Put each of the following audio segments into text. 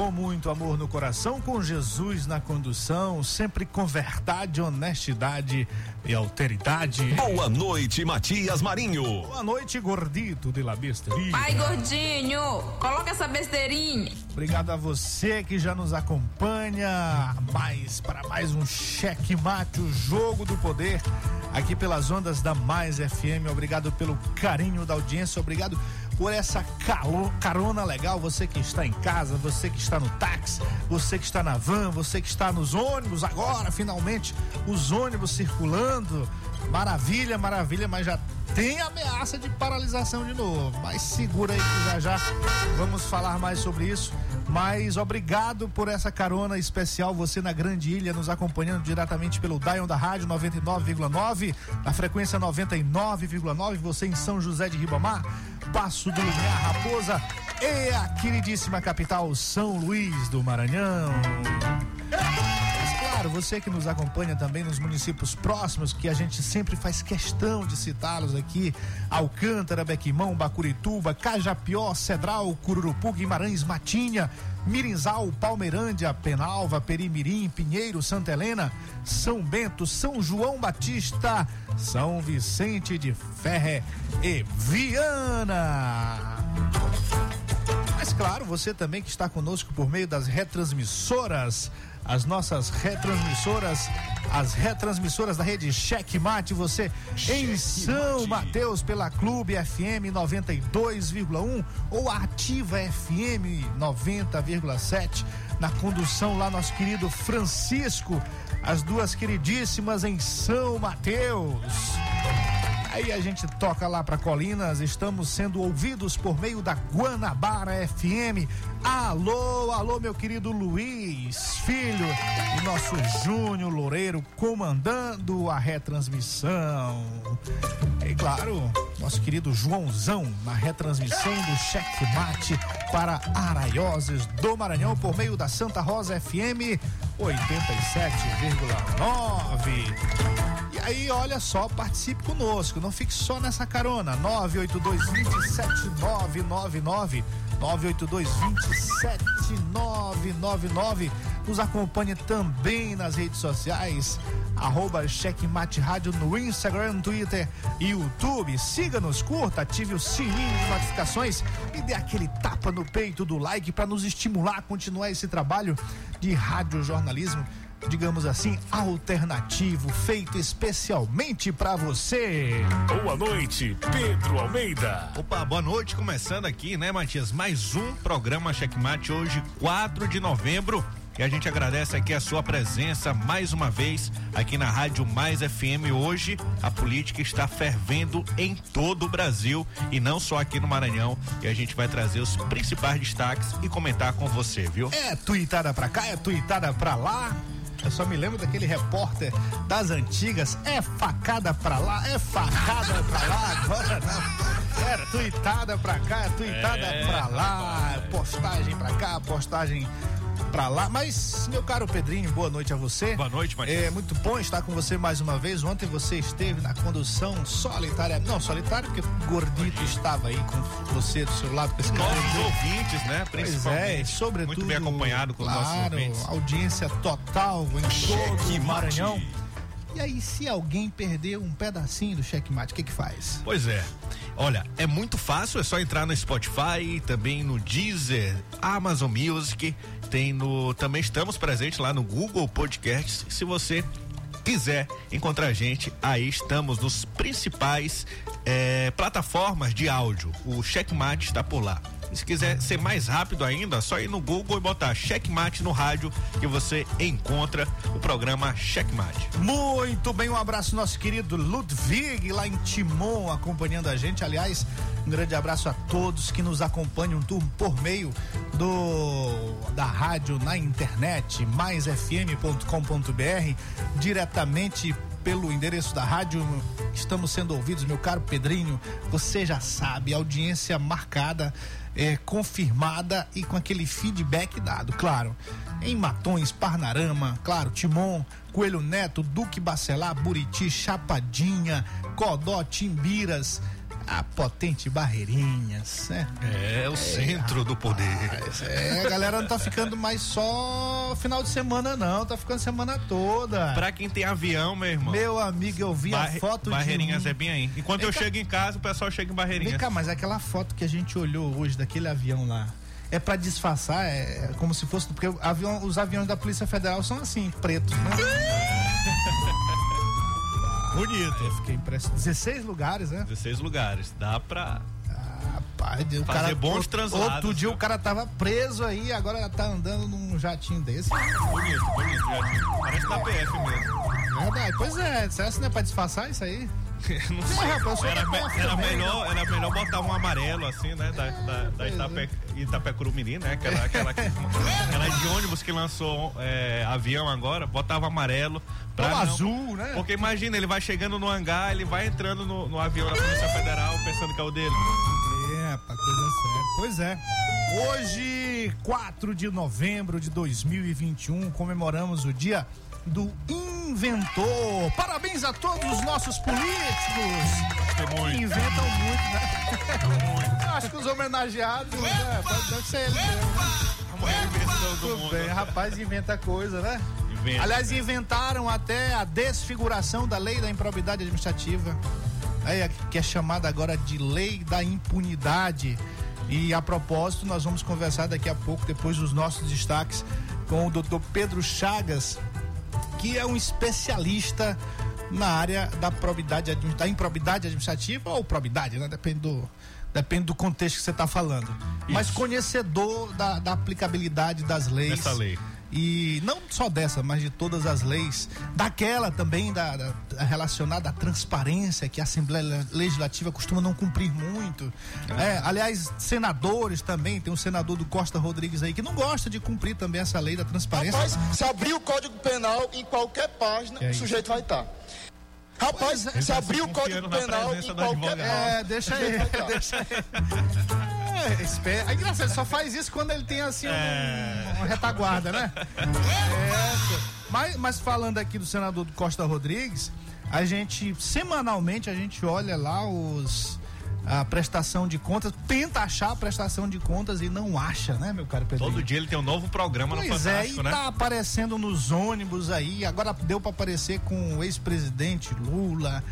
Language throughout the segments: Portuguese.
Com muito amor no coração, com Jesus na condução, sempre com verdade, honestidade e alteridade. Boa noite, Matias Marinho. Boa noite, gordito de la besteria. Pai gordinho, coloca essa besteirinha. Obrigado a você que já nos acompanha mais para mais um cheque mate, o jogo do poder aqui pelas ondas da Mais FM. Obrigado pelo carinho da audiência, obrigado por essa carona legal. Você que está em casa, você que está no táxi, você que está na van, você que está nos ônibus agora, finalmente, os ônibus circulando. Maravilha, maravilha, mas já tem ameaça de paralisação de novo. Mas segura aí que já já vamos falar mais sobre isso. Mas obrigado por essa carona especial, você na Grande Ilha, nos acompanhando diretamente pelo Dion da Rádio 99,9, na frequência 99,9, você em São José de Ribamar, Passo do Lumiar Raposa e a queridíssima capital São Luís do Maranhão. Mas claro, você que nos acompanha também nos municípios próximos, que a gente sempre faz questão de citá-los aqui: Alcântara, Bequimão, Bacurituba, Cajapió, Cedral, Cururupu, Guimarães, Matinha, Mirinzal, Palmeirândia, Penalva, Perimirim, Pinheiro, Santa Helena, São Bento, São João Batista, São Vicente de Ferre e Viana. Mas claro, você também que está conosco por meio das retransmissoras, as nossas retransmissoras, as retransmissoras da rede Checkmate, você em São Mateus pela Clube FM 92,1 ou Ativa FM 90,7 na condução lá nosso querido Francisco, as duas queridíssimas em São Mateus. Aí a gente toca lá para Colinas, estamos sendo ouvidos por meio da Guanabara FM. Alô, alô, meu querido Luiz Filho e nosso Júnior Loureiro comandando a retransmissão. E claro, nosso querido Joãozão na retransmissão do Cheque Mate para Araioses do Maranhão por meio da Santa Rosa FM 87,9. E aí, olha só, participe conosco, não fique só nessa carona. 982 27999 982 27999 Nos acompanhe também nas redes sociais, arroba Checkmate Rádio no Instagram, Twitter e YouTube. Siga-nos, curta, ative o sininho de notificações e dê aquele tapa no peito do like para nos estimular a continuar esse trabalho de radiojornalismo digamos assim, alternativo, feito especialmente para você. Boa noite, Pedro Almeida. Opa, boa noite, começando aqui, né, Matias? Mais um programa Checkmate hoje, 4 de novembro. E a gente agradece aqui a sua presença mais uma vez aqui na Rádio Mais FM. Hoje a política está fervendo em todo o Brasil e não só aqui no Maranhão. E a gente vai trazer os principais destaques e comentar com você, viu? É tuitada pra cá, é tuitada pra lá. Eu só me lembro daquele repórter das antigas, é facada pra lá, é facada pra lá, agora não. Era tuitada pra cá, é tuitada é, pra lá, postagem pra cá, postagem pra lá. Mas, meu caro Pedrinho, boa noite a você. Boa noite, Matias. É muito bom estar com você mais uma vez. Ontem você esteve na condução solitária. Não, solitária, porque o Gordito estava aí com você do seu lado com esse Nossos ouvintes, né? Pois Principalmente. é, sobretudo. Muito bem acompanhado com os nossos claro, ouvintes. audiência total em todo o Maranhão. mate. E aí, se alguém perder um pedacinho do checkmate, o que que faz? Pois é. Olha, é muito fácil, é só entrar no Spotify, também no Deezer, Amazon Music, tem no também estamos presentes lá no Google Podcasts. Se você quiser encontrar a gente, aí estamos nos principais eh, plataformas de áudio. O Checkmate está por lá. E se quiser ser mais rápido ainda, é só ir no Google e botar Checkmate no rádio que você encontra o programa Checkmate. Muito bem, um abraço nosso querido Ludwig lá em Timon acompanhando a gente. Aliás, um grande abraço a todos que nos acompanham tu- por meio do da rádio na internet, maisfm.com.br, diretamente pelo endereço da rádio. Estamos sendo ouvidos, meu caro Pedrinho. Você já sabe, audiência marcada, é, confirmada e com aquele feedback dado, claro. Em Matões, Parnarama, claro, Timon, Coelho Neto, Duque Bacelar, Buriti, Chapadinha, Codó, Timbiras, a potente Barreirinhas, né? É o centro do poder. É, a galera não tá ficando mais só final de semana, não, tá ficando semana toda. Pra quem tem avião, meu irmão. Meu amigo, eu vi Barre- a foto Barreirinhas de um... é bem aí. Enquanto Vem eu cá. chego em casa, o pessoal chega em Barreirinhas. Vem cá, mas aquela foto que a gente olhou hoje daquele avião lá, é pra disfarçar, é como se fosse, porque avião, os aviões da Polícia Federal são assim, pretos, né? Bonito. Eu fiquei impressionado. 16 lugares, né? 16 lugares. Dá pra. Rapaz, o Fazer cara, bons translados, Outro dia né? o cara tava preso aí, agora tá andando num jatinho desse. Bonito, bonito. já. Parece da PF mesmo. Verdade, pois é, será que não é pra disfarçar isso aí? Não sei. Mas, rapaz, Era, me- era também, melhor, era melhor botar um amarelo assim, né? Da, da, da Itape, Itapecurumiri, né? Aquela, aquela, aquela de ônibus que lançou é, avião agora, botava amarelo. Pra não- azul, né? Porque imagina, ele vai chegando no hangar, ele vai entrando no, no avião da Polícia Federal pensando que é o dele. É, rapaz, coisa séria. Pois é. Hoje, 4 de novembro de 2021, comemoramos o dia do inventor. Parabéns a todos os nossos políticos muito. inventam muito, né? Acho que os homenageados, né? Deve ser ele mundo. bem, rapaz, inventa coisa, né? Inventa. Aliás, inventaram até a desfiguração da lei da improbidade administrativa, aí, que é chamada agora de lei da impunidade. E a propósito, nós vamos conversar daqui a pouco, depois dos nossos destaques, com o doutor Pedro Chagas, que é um especialista na área da probidade, da improbidade administrativa ou probidade, né? Depende do, depende do contexto que você está falando. Mas conhecedor da, da aplicabilidade das leis. Dessa lei. E não só dessa, mas de todas as leis. Daquela também da, da- da relacionada à transparência, que a Assembleia Legislativa costuma não cumprir muito. É, aliás, senadores também, tem um senador do Costa Rodrigues aí que não gosta de cumprir também essa lei da transparência. Rapaz, se abrir o Código Penal em qualquer página, é o sujeito vai estar. Rapaz, Pois é. se abrir o Código na Penal em qualquer advogado. página. É, deixa aí, deixa aí. É, espera. É engraçado, ele só faz isso quando ele tem assim um- É. uma retaguarda, né? É, mas, mas falando aqui do senador do Costa Rodrigues, a gente, semanalmente, a gente olha lá os. A prestação de contas, tenta achar a prestação de contas e não acha, né, meu caro Pedro? Todo dia ele tem um novo programa no Pois é, Fantástico, e né? tá aparecendo nos ônibus aí. Agora deu pra aparecer com o ex-presidente Lula.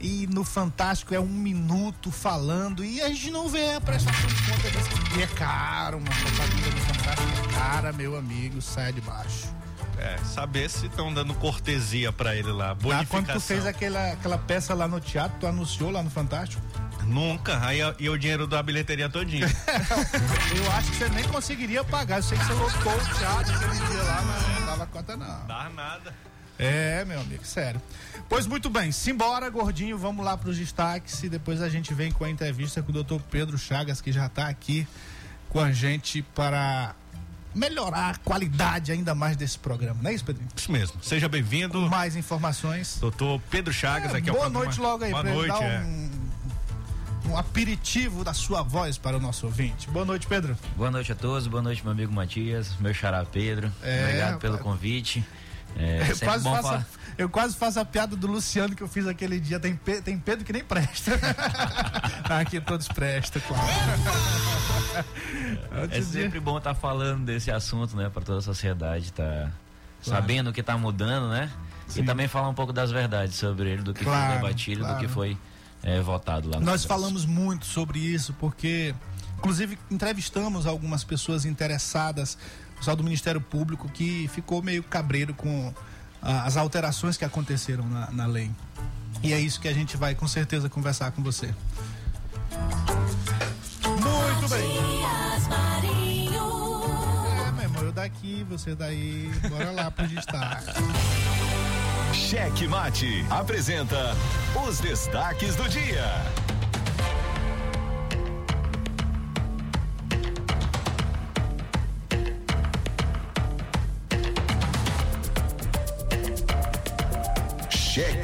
E no Fantástico é um minuto falando. E a gente não vê a prestação de conta desse. E é caro, uma propaganda do Fantástico. é Cara, meu amigo, sai de baixo. É, saber se estão dando cortesia pra ele lá. Ah, quando tu fez aquela, aquela peça lá no teatro, tu anunciou lá no Fantástico. Nunca. Aí e o dinheiro da bilheteria todinho. Eu acho que você nem conseguiria pagar. Eu sei que você lotou o teatro aquele dia lá, mas não dava conta, não. Dá nada. É, meu amigo, sério. Pois muito bem, simbora, gordinho, vamos lá para os destaques e depois a gente vem com a entrevista com o doutor Pedro Chagas, que já está aqui com a gente para melhorar a qualidade ainda mais desse programa, não é isso, Pedrinho? Isso mesmo. Seja bem-vindo, Mais informações. doutor Pedro Chagas. É, aqui é o boa programa- noite logo aí, Boa noite, dar é. um, um aperitivo da sua voz para o nosso ouvinte. Boa noite, Pedro. Boa noite a todos, boa noite, meu amigo Matias, meu xará Pedro. É, Obrigado pelo convite. É, Eu quase, faço, eu quase faço a piada do Luciano que eu fiz aquele dia. Tem, Pe- tem Pedro que nem presta. Aqui todos prestam, claro. É sempre bom estar falando desse assunto, né, para toda a sociedade, tá sabendo o que tá mudando, né? Sim. E também falar um pouco das verdades sobre ele, do que Claro, foi debatido, claro. do que foi é, votado lá. no Nós Congresso. falamos muito sobre isso porque, inclusive, entrevistamos algumas pessoas interessadas, pessoal do Ministério Público, que ficou meio cabreiro com ah, as alterações que aconteceram na, na lei. E é isso que a gente vai com certeza conversar com você. Muito bem. É, meu irmão, eu daqui, você daí. Bora lá pro destaque. Cheque Mate apresenta os destaques do dia.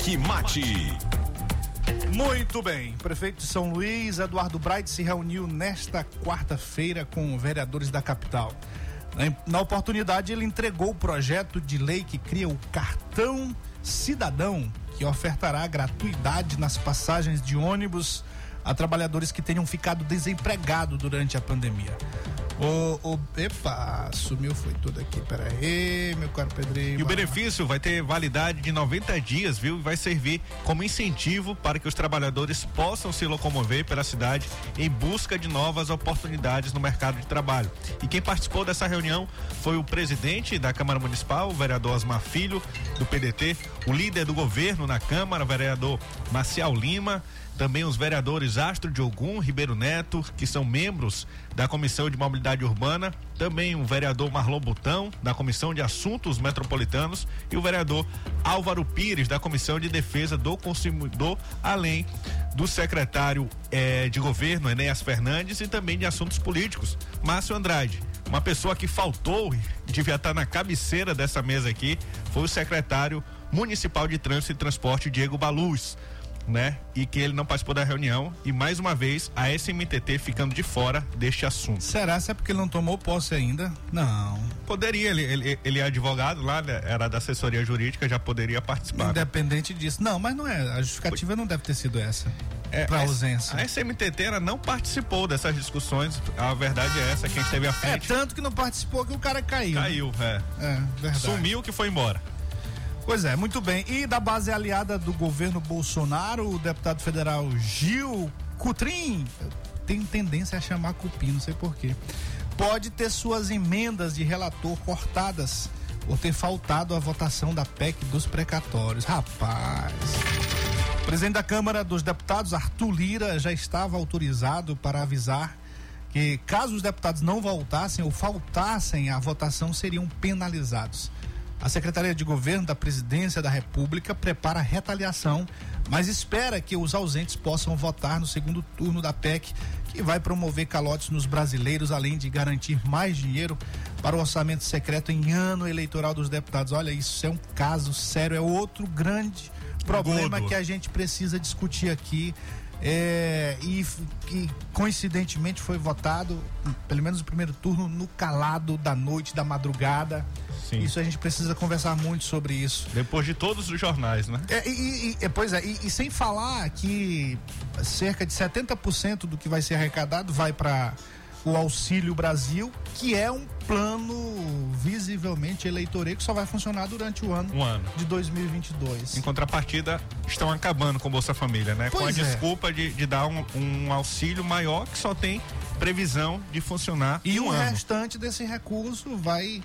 Cheque Mate. Muito bem. Prefeito de São Luís, Eduardo Bright, se reuniu nesta quarta-feira com vereadores da capital. Na oportunidade, ele entregou o projeto de lei que cria o cartão cidadão, que ofertará gratuidade nas passagens de ônibus a trabalhadores que tenham ficado desempregados durante a pandemia. O, o, epa, sumiu, foi tudo aqui. Pera aí, meu caro Pedrinho. E o benefício vai ter validade de 90 dias, viu? E vai servir como incentivo para que os trabalhadores possam se locomover pela cidade em busca de novas oportunidades no mercado de trabalho. E quem participou dessa reunião foi o presidente da Câmara Municipal, o vereador Asmar Filho, do PDT, o líder do governo na Câmara, o vereador Marcial Lima, também os vereadores Astro de Ogum, Ribeiro Neto, que são membros da Comissão de Mobilidade Urbana, também o vereador Marlon Botão, da Comissão de Assuntos Metropolitanos, e o vereador Álvaro Pires, da Comissão de Defesa do Consumidor, além do secretário eh, de governo, Enéas Fernandes, e também de assuntos políticos, Márcio Andrade. Uma pessoa que faltou devia estar na cabeceira dessa mesa aqui foi o secretário municipal de Trânsito e Transporte, Diego Baluz né? E que ele não participou da reunião e mais uma vez a SMTT ficando de fora deste assunto. Será? Se é porque ele não tomou posse ainda? Não. Poderia, ele, ele, ele é advogado lá, né? era da assessoria jurídica, já poderia participar. né? Independente disso. Não, mas não é. A justificativa não deve ter sido essa. É, pra a- ausência. A SMTT ela não participou dessas discussões, a verdade é essa, quem esteve à É, frente tanto que não participou que o cara caiu. né? caiu, é. É, verdade. Sumiu que foi embora. Pois é, muito bem. E da base aliada do governo Bolsonaro, o deputado federal Gil Cutrim, tem tendência a chamar Cupim, não sei porquê, pode ter suas emendas de relator cortadas por ter faltado a votação da PEC dos precatórios. Rapaz. O presidente da Câmara dos Deputados, Arthur Lira, já estava autorizado para avisar que, caso os deputados não voltassem ou faltassem à votação, seriam penalizados. A Secretaria de Governo da Presidência da República prepara retaliação, mas espera que os ausentes possam votar no segundo turno da PEC, que vai promover calotes nos brasileiros, além de garantir mais dinheiro para o orçamento secreto em ano eleitoral dos deputados. Olha, isso é um caso sério, é outro grande problema Godo. que a gente precisa discutir aqui. É, e que coincidentemente foi votado, pelo menos no primeiro turno, no calado da noite, da madrugada. Sim. Isso a gente precisa conversar muito sobre isso. Depois de todos os jornais, né? É, e, e- e- pois é, e, e sem falar que cerca de 70% do que vai ser arrecadado vai para o Auxílio Brasil, que é um plano visivelmente eleitoreiro que só vai funcionar durante o ano Um ano. de 2022. Em contrapartida, estão acabando com o Bolsa Família, né? com a Pois é. desculpa de, de dar um, um auxílio maior que só tem previsão de funcionar E um o ano. restante desse recurso vai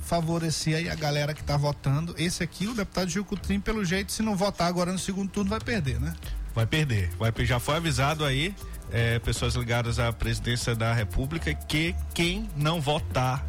favorecer aí a galera que tá votando. Esse aqui, o deputado Gil Cutrim, pelo jeito, se não votar agora no segundo turno, vai perder, né? Vai perder. Vai, já foi avisado aí, é, pessoas ligadas à presidência da República, que quem não votar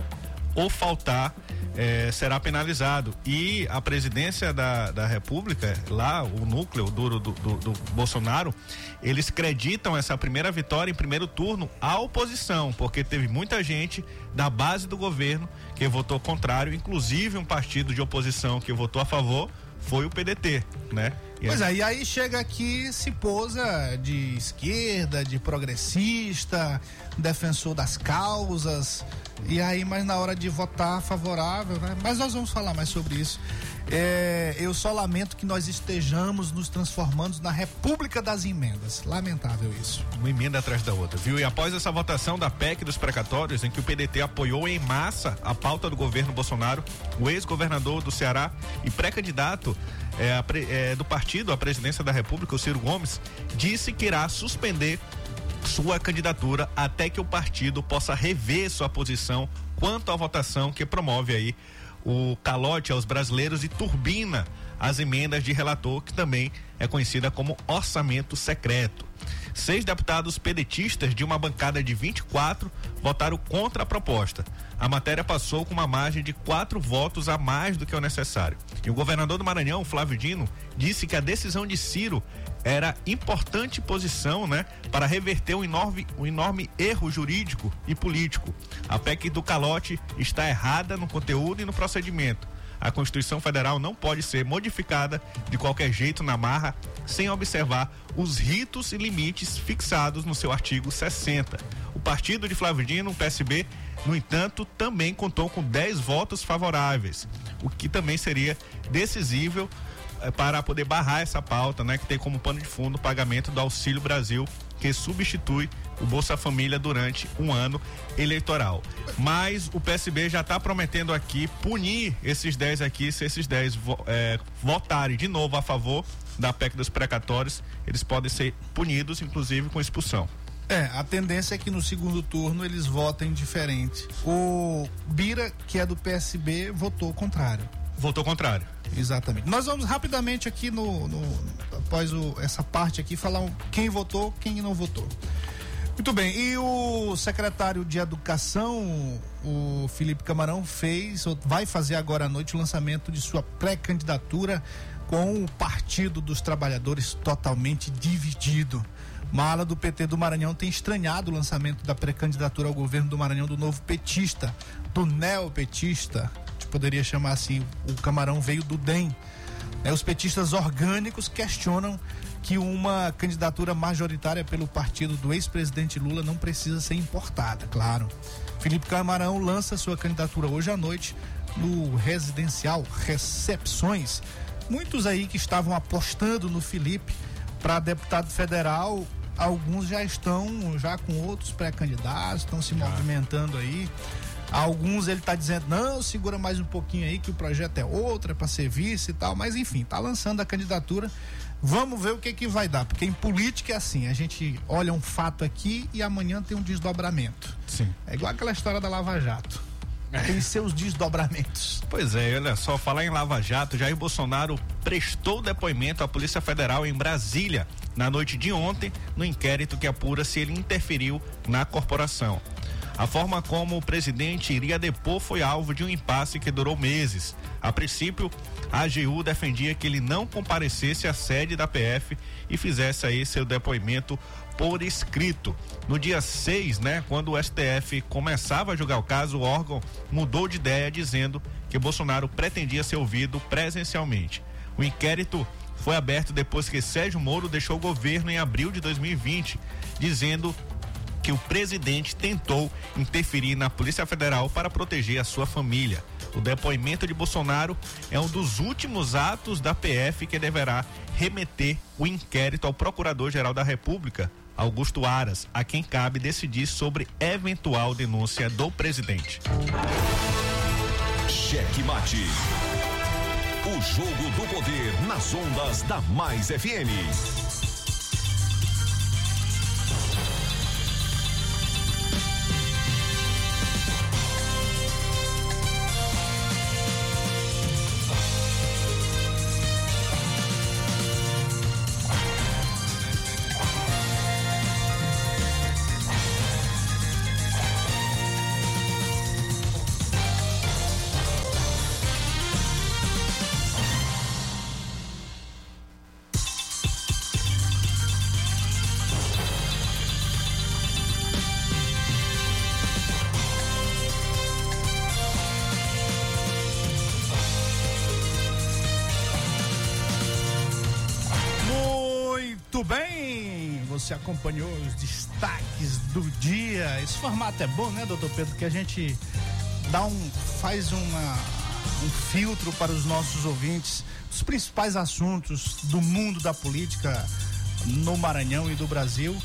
ou faltar é, será penalizado. E a presidência da, da República, lá, o núcleo duro do, do, do Bolsonaro, eles creditam essa primeira vitória em primeiro turno à oposição, porque teve muita gente da base do governo que votou contrário, inclusive um partido de oposição que votou a favor foi o PDT, né? Pois é, e aí chega aqui, se posa de esquerda, de progressista, defensor das causas, e aí, mas na hora de votar favorável, né? Mas nós vamos falar mais sobre isso. É, eu só lamento que nós estejamos nos transformando na República das Emendas. Lamentável isso. Uma emenda atrás da outra, viu? E após essa votação da PEC dos precatórios, em que o PDT apoiou em massa a pauta do governo Bolsonaro, o ex-governador do Ceará e pré-candidato é, é, do partido à presidência da República, o Ciro Gomes, disse que irá suspender sua candidatura até que o partido possa rever sua posição quanto à votação que promove aí o calote aos brasileiros e turbina as emendas de relator, que também é conhecida como orçamento secreto. Seis deputados pedetistas de uma bancada de 24 votaram contra a proposta. A matéria passou com uma margem de quatro votos a mais do que o necessário. E o governador do Maranhão, Flávio Dino, disse que a decisão de Ciro era importante posição, né, para reverter um enorme, um enorme erro jurídico e político. A PEC do calote está errada no conteúdo e no procedimento. A Constituição Federal não pode ser modificada de qualquer jeito na marra, sem observar os ritos e limites fixados no seu artigo 60. O partido de Flávio Dino, o PSB, no entanto, também contou com 10 votos favoráveis, o que também seria decisivo para poder barrar essa pauta, né, que tem como pano de fundo o pagamento do Auxílio Brasil, que substitui o Bolsa Família durante um ano eleitoral. Mas o PSB já está prometendo aqui punir esses 10 aqui, se esses 10 é, votarem de novo a favor da PEC dos precatórios, eles podem ser punidos, inclusive com expulsão. É, a tendência é que no segundo turno eles votem diferente. O Bira, que é do PSB, votou contrário. Votou contrário. Exatamente. Nós vamos rapidamente aqui no, no após o, essa parte aqui falar quem votou, quem não votou. Muito bem. E o secretário de Educação, o Felipe Camarão, fez, vai fazer agora à noite o lançamento de sua pré-candidatura com o Partido dos Trabalhadores totalmente dividido. Uma ala do PT do Maranhão tem estranhado o lançamento da pré-candidatura ao governo do Maranhão do novo petista, do neopetista poderia chamar assim, o camarão veio do DEM. É, os petistas orgânicos questionam que uma candidatura majoritária pelo partido do ex-presidente Lula não precisa ser importada, claro. Felipe Camarão lança sua candidatura hoje à noite no residencial Recepções. Muitos aí que estavam apostando no Felipe para deputado federal, alguns já estão já com outros pré-candidatos, estão se movimentando aí. Alguns ele está dizendo, não, segura mais um pouquinho aí que o projeto é outro, é para ser vice e tal, mas enfim, está lançando a candidatura. Vamos ver o que que vai dar, porque em política é assim, a gente olha um fato aqui e amanhã tem um desdobramento. Sim. É igual aquela história da Lava Jato. Tem seus desdobramentos. Pois é, olha só, falar em Lava Jato, Jair Bolsonaro prestou depoimento à Polícia Federal em Brasília na noite de ontem, no inquérito que apura se ele interferiu na corporação. A forma como o presidente iria depor foi alvo de um impasse que durou meses. A princípio, a AGU defendia que ele não comparecesse à sede da PF e fizesse aí seu depoimento por escrito. No dia 6, né, quando o STF começava a julgar o caso, o órgão mudou de ideia dizendo que Bolsonaro pretendia ser ouvido presencialmente. O inquérito foi aberto depois que Sérgio Moro deixou o governo em abril de 2020, dizendo que o presidente tentou interferir na Polícia Federal para proteger a sua família. O depoimento de Bolsonaro é um dos últimos atos da PF que deverá remeter o inquérito ao Procurador-Geral da República, Augusto Aras, a quem cabe decidir sobre eventual denúncia do presidente. Cheque mate. O jogo do poder nas ondas da Mais FM. Muito bem, você acompanhou os destaques do dia. Esse formato é bom, né, doutor Pedro? Que a gente dá um, faz uma, um filtro para os nossos ouvintes, os principais assuntos do mundo da política no Maranhão e do Brasil.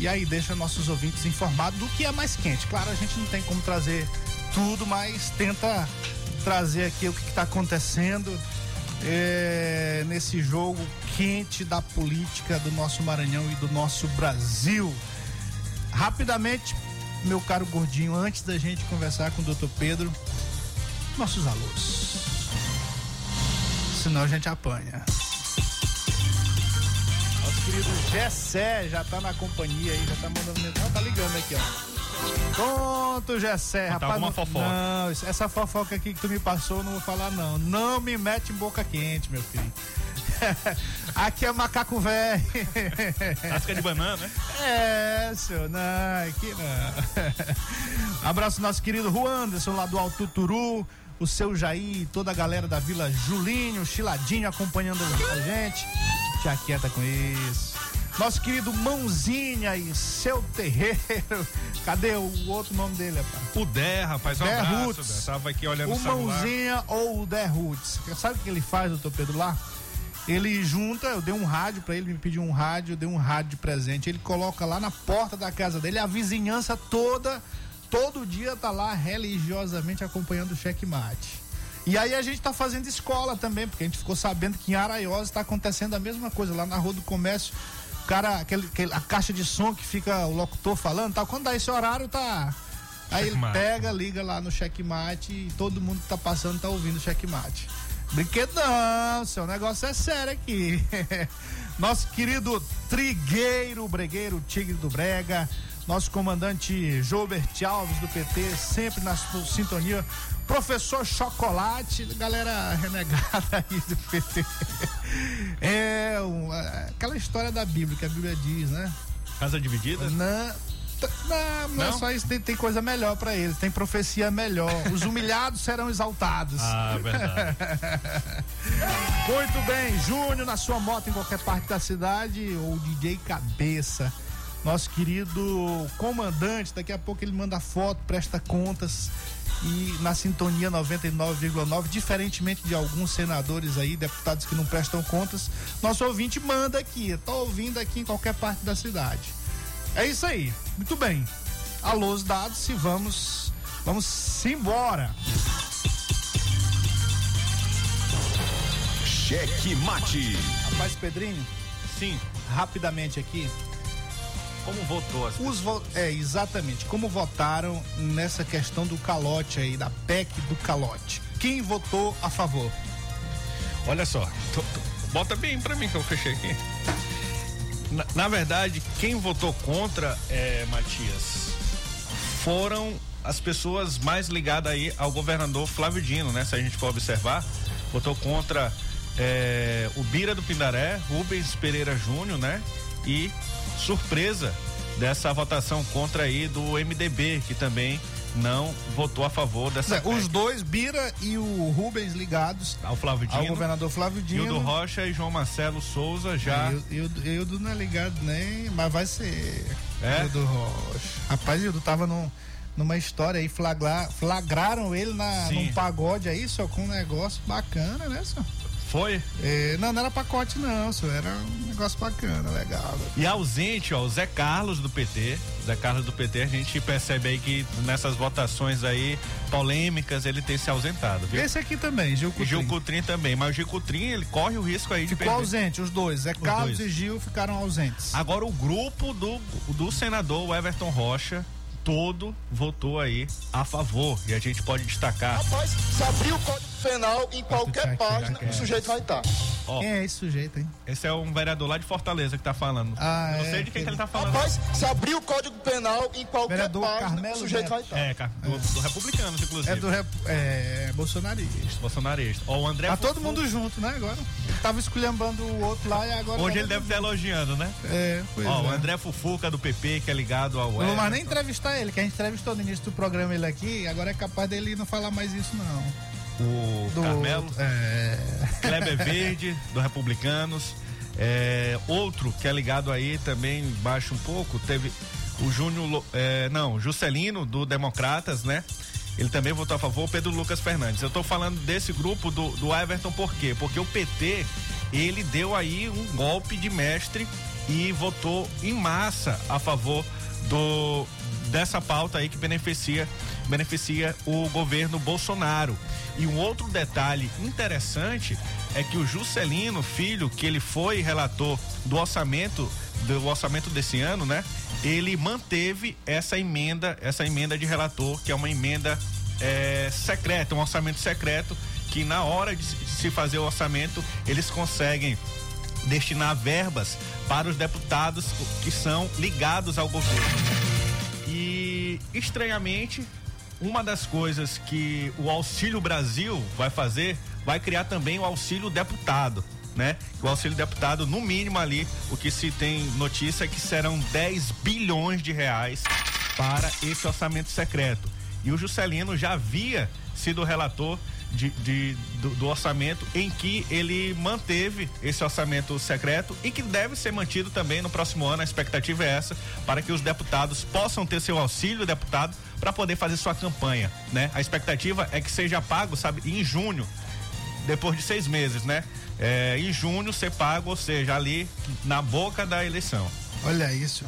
E aí deixa nossos ouvintes informados do que é mais quente. Claro, a gente não tem como trazer tudo, mas tenta trazer aqui o que está acontecendo é, nesse jogo quente da política do nosso Maranhão e do nosso Brasil. Rapidamente, meu caro gordinho, antes da gente conversar com o doutor Pedro, nossos alôs. Senão a gente apanha. Nosso querido Gessé já tá na companhia aí, já tá mandando mensagem. Tá ligando aqui, ó. Pronto, Gessé, Contar rapaz. alguma não- fofoca. Não, essa fofoca aqui que tu me passou, eu não vou falar, não. Não me mete em boca quente, meu filho. aqui é macaco velho. Casca de banana, né? É, senhor, não, aqui não. Abraço nosso querido Juan Anderson lá do Alto Turu, o seu Jair, toda a galera da Vila Julinho, Chiladinho acompanhando a gente. Já quieta com isso. Nosso querido Mãozinha e seu terreiro. Cadê o outro nome dele, rapaz? O Dé, rapaz, um Dé abraço. Roots. Tava aqui olhando o, O celular. Mãozinha ou o The Roots. Sabe o que ele faz, doutor Pedro, lá? Ele junta, eu dei um rádio pra ele, me pediu um rádio, eu dei um rádio de presente. Ele coloca lá na porta da casa dele, a vizinhança toda, todo dia tá lá religiosamente acompanhando o checkmate. E aí a gente tá fazendo escola também, porque a gente ficou sabendo que em Araiosa tá acontecendo a mesma coisa, lá na Rua do Comércio. Cara, aquele, aquele- a caixa de som que fica o locutor falando, tal, quando dá esse horário, tá. Aí ele pega, liga lá no checkmate e todo mundo que tá passando tá ouvindo o checkmate. Brinquedo não, seu negócio é sério aqui. Nosso querido Trigueiro Bregueiro, Tigre do Brega, nosso comandante Jobert Alves do PT, sempre na sintonia. Professor Chocolate, galera renegada aí do PT. É um, é, aquela história da Bíblia, que a Bíblia diz, né? Casa dividida? Não, t- não, não, é Não? só isso, tem, tem coisa melhor pra eles, tem profecia melhor. Os humilhados serão exaltados. Ah, verdade. Muito bem, Júnior na sua moto em qualquer parte da cidade, ou DJ Cabeça. Nosso querido comandante, daqui a pouco ele manda foto, presta contas e na sintonia 99,9, diferentemente de alguns senadores aí, deputados que não prestam contas, nosso ouvinte manda aqui, tá ouvindo aqui em qualquer parte da cidade. É isso aí. Muito bem. Alô, os dados e vamos vamos embora. Cheque Mate. Rapaz Pedrinho, Sim. rapidamente aqui, Como votou as Os vo- é, exatamente. Como votaram nessa questão do calote aí, da PEC do calote? Quem votou a favor? Olha só, tô- tô- bota bem pra mim que eu fechei aqui. Na, na verdade, quem votou contra, é, Matias, foram as pessoas mais ligadas aí ao governador Flávio Dino, né? Se a gente for observar, votou contra é, o Bira do Pindaré, Rubens Pereira Júnior, né? E surpresa dessa votação contra aí do MDB, que também não votou a favor dessa os dois, Bira e o Rubens, ligados ao Flávio ao Dino. governador Flávio Dino. Hildo Rocha e João Marcelo Souza já. É, Hildo, Hildo não é ligado nem, mas vai ser. É? Hildo Rocha. Rapaz, Hildo tava num, numa história aí, flagrar, flagraram ele na, Sim. num pagode aí, só com um negócio bacana, né, senhor? Foi? É, não, não era pacote não, senhor, era um negócio bacana, legal. E ausente, ó, o Zé Carlos do PT. Zé Carlos do PT, a gente percebe aí que nessas votações aí polêmicas ele tem se ausentado, viu? Esse aqui também, Gil Coutrin. Gil Coutrin também, mas o Gil Coutrin ele corre o risco aí de Ficou perder. ausente, os dois. Zé Carlos dois. e Gil ficaram ausentes. Agora o grupo do, do senador o Everton Rocha todo votou aí a favor e a gente pode destacar. Rapaz, se abrir o Código Penal em qualquer página, o sujeito vai estar. Quem é esse sujeito, hein? esse é um vereador lá de Fortaleza que tá falando. Ah, Eu não é, sei de quem que ele tá falando. Rapaz, se abrir o Código Penal em qualquer Vereador página, Carmelo o sujeito Neto. vai estar. É, cara, do, do Republicanos, inclusive. É do rep... é, bolsonarista. Bolsonarista. Ó, o André Tá todo mundo junto, né, agora? Ele tava esculhambando o outro lá e agora... Hoje tá ele deve estar elogiando, né? É, pois Ó, é. o André Fufuca do PP, que é ligado ao Não vou mais nem entrevistar ele, que a gente entrevistou no início do programa ele aqui, agora é capaz dele não falar mais isso, não. O Do... Carmelo, É... Kleber Verde, do Republicanos. É, outro que é ligado aí também baixa um pouco, teve o Júnior, é, não, Juscelino do Democratas, né? Ele também votou a favor, Pedro Lucas Fernandes. Eu estou falando desse grupo do, do Everton por quê? Porque o PT, ele deu aí um golpe de mestre e votou em massa a favor do dessa pauta aí que beneficia beneficia o governo Bolsonaro. E um outro detalhe interessante é que o Juscelino Filho, que ele foi relator do orçamento do orçamento desse ano, né? Ele manteve essa emenda, essa emenda de relator, que é uma emenda é, secreta, um orçamento secreto, que na hora de se fazer o orçamento, eles conseguem destinar verbas para os deputados que são ligados ao governo. Estranhamente, uma das coisas que o Auxílio Brasil vai fazer, vai criar também o Auxílio Deputado. Né? O auxílio deputado, no mínimo ali, o que se tem notícia é que serão 10 bilhões de reais para esse orçamento secreto. E o Juscelino já havia sido relator de, de do, do, orçamento em que ele manteve esse orçamento secreto e que deve ser mantido também no próximo ano. A expectativa é essa, para que os deputados possam ter seu auxílio deputado para poder fazer sua campanha, né? A expectativa é que seja pago, sabe, em junho, depois de seis meses, né? É, em junho ser pago, ou seja, ali na boca da eleição. Olha isso.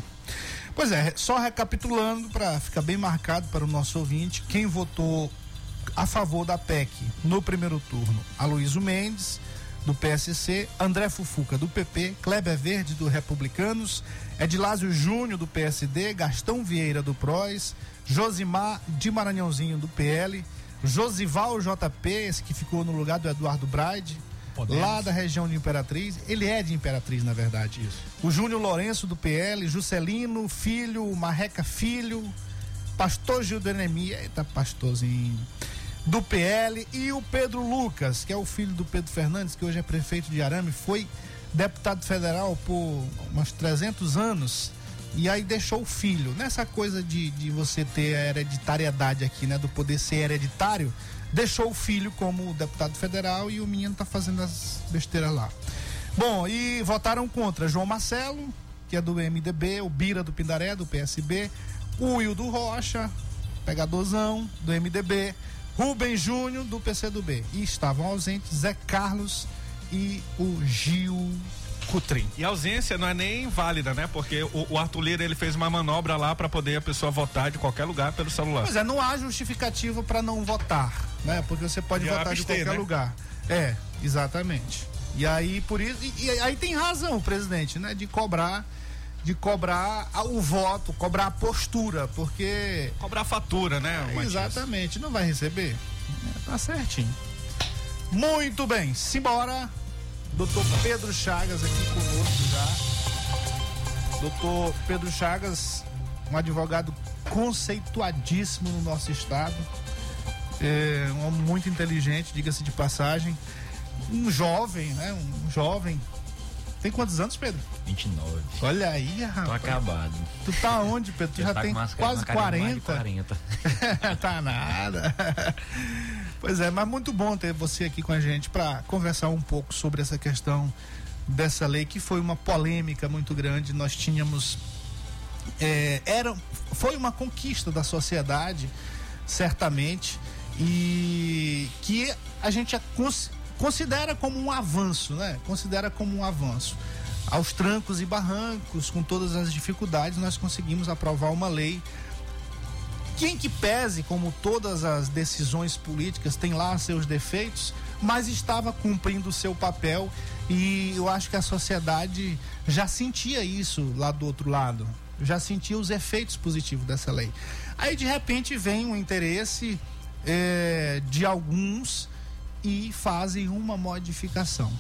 Pois é, só recapitulando para ficar bem marcado para o nosso ouvinte, quem votou a favor da PEC no primeiro turno, Aloysio Mendes, do PSC, André Fufuca, do PP, Kleber Verde, do Republicanos, Edilásio Júnior, do PSD, Gastão Vieira, do PROS, Josimar de Maranhãozinho do PL, Josival JP, esse que ficou no lugar do Eduardo Braide, Podemos. lá da região de Imperatriz. Ele é de Imperatriz, na verdade. Isso. O Júnior Lourenço do PL, Juscelino Filho, Marreca Filho, Pastor Gildenemia, eita pastorzinho, do PL, e o Pedro Lucas, que é o filho do Pedro Fernandes, que hoje é prefeito de Arame, foi deputado federal por uns 300 anos e aí deixou o filho. Nessa coisa de, de você ter a hereditariedade aqui, né? Do poder ser hereditário, deixou o filho como deputado federal e o menino tá fazendo as besteiras lá. Bom, e votaram contra João Marcelo, que é do MDB, o Bira do Pindaré, do PSB, o Wildo Rocha, pegadorzão, do MDB, Rubem Júnior, do PCdoB. E estavam ausentes Zé Carlos e o Gil Cutrim. E a ausência não é nem válida, né? Porque o, o Arthur Lira ele fez uma manobra lá para poder a pessoa votar de qualquer lugar pelo celular. Pois é, não há justificativa para não votar, né? Porque você pode votar abster, de qualquer né? lugar. É, exatamente. E aí por isso e, e, aí tem razão o presidente, né? De cobrar de cobrar o voto, cobrar a postura, porque cobrar a fatura, né? É, exatamente, não vai receber. Tá certinho. Muito bem, simbora Doutor Pedro Chagas aqui conosco já. Doutor Pedro Chagas, um advogado conceituadíssimo no nosso estado. É, um homem muito inteligente, diga-se de passagem. Um jovem, né? Um jovem. Tem quantos anos, Pedro? 29. Olha aí, rapaz. Tô acabado. Tu tá onde, Pedro? Tu já, já tá tem quase 40. 40. tá nada. Pois é, mas muito bom ter você aqui com a gente para conversar um pouco sobre essa questão dessa lei que foi uma polêmica muito grande. Nós tínhamos é, era foi uma conquista da sociedade certamente e que a gente considera como um avanço, né? Considera como um avanço. Aos trancos e barrancos, com todas as dificuldades, nós conseguimos aprovar uma lei quem que pese, como todas as decisões políticas, tem lá seus defeitos, mas estava cumprindo o seu papel e eu acho que a sociedade já sentia isso lá do outro lado, já sentia os efeitos positivos dessa lei. Aí de repente vem um interesse é, de alguns e fazem uma modificação.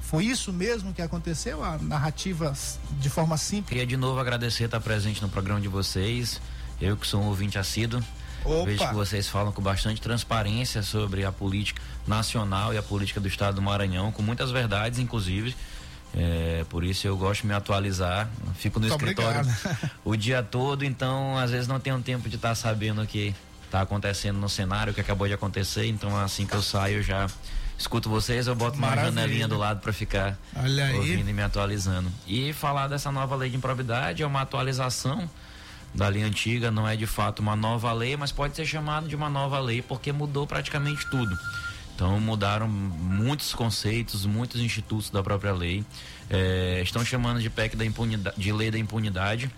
Foi isso mesmo que aconteceu? A narrativa de forma simples? Queria de novo agradecer estar presente no programa de vocês. Eu que sou um ouvinte assíduo. Opa. Vejo que vocês falam com bastante transparência sobre a política nacional e a política do estado do Maranhão, com muitas verdades, inclusive. É, por isso eu gosto de me atualizar. Fico no Muito escritório obrigado. o dia todo, então às vezes não tenho tempo de estar sabendo que está acontecendo no cenário, que acabou de acontecer. Então assim que eu saio, eu já escuto vocês, eu boto Maravilha. uma janelinha do lado para ficar ouvindo e me atualizando. E falar dessa nova lei de improbidade é uma atualização da lei antiga, não é de fato uma nova lei, mas pode ser chamado de uma nova lei porque mudou praticamente tudo. Então mudaram muitos conceitos, muitos institutos da própria lei. É, estão chamando de PEC da impunidade, de lei da impunidade,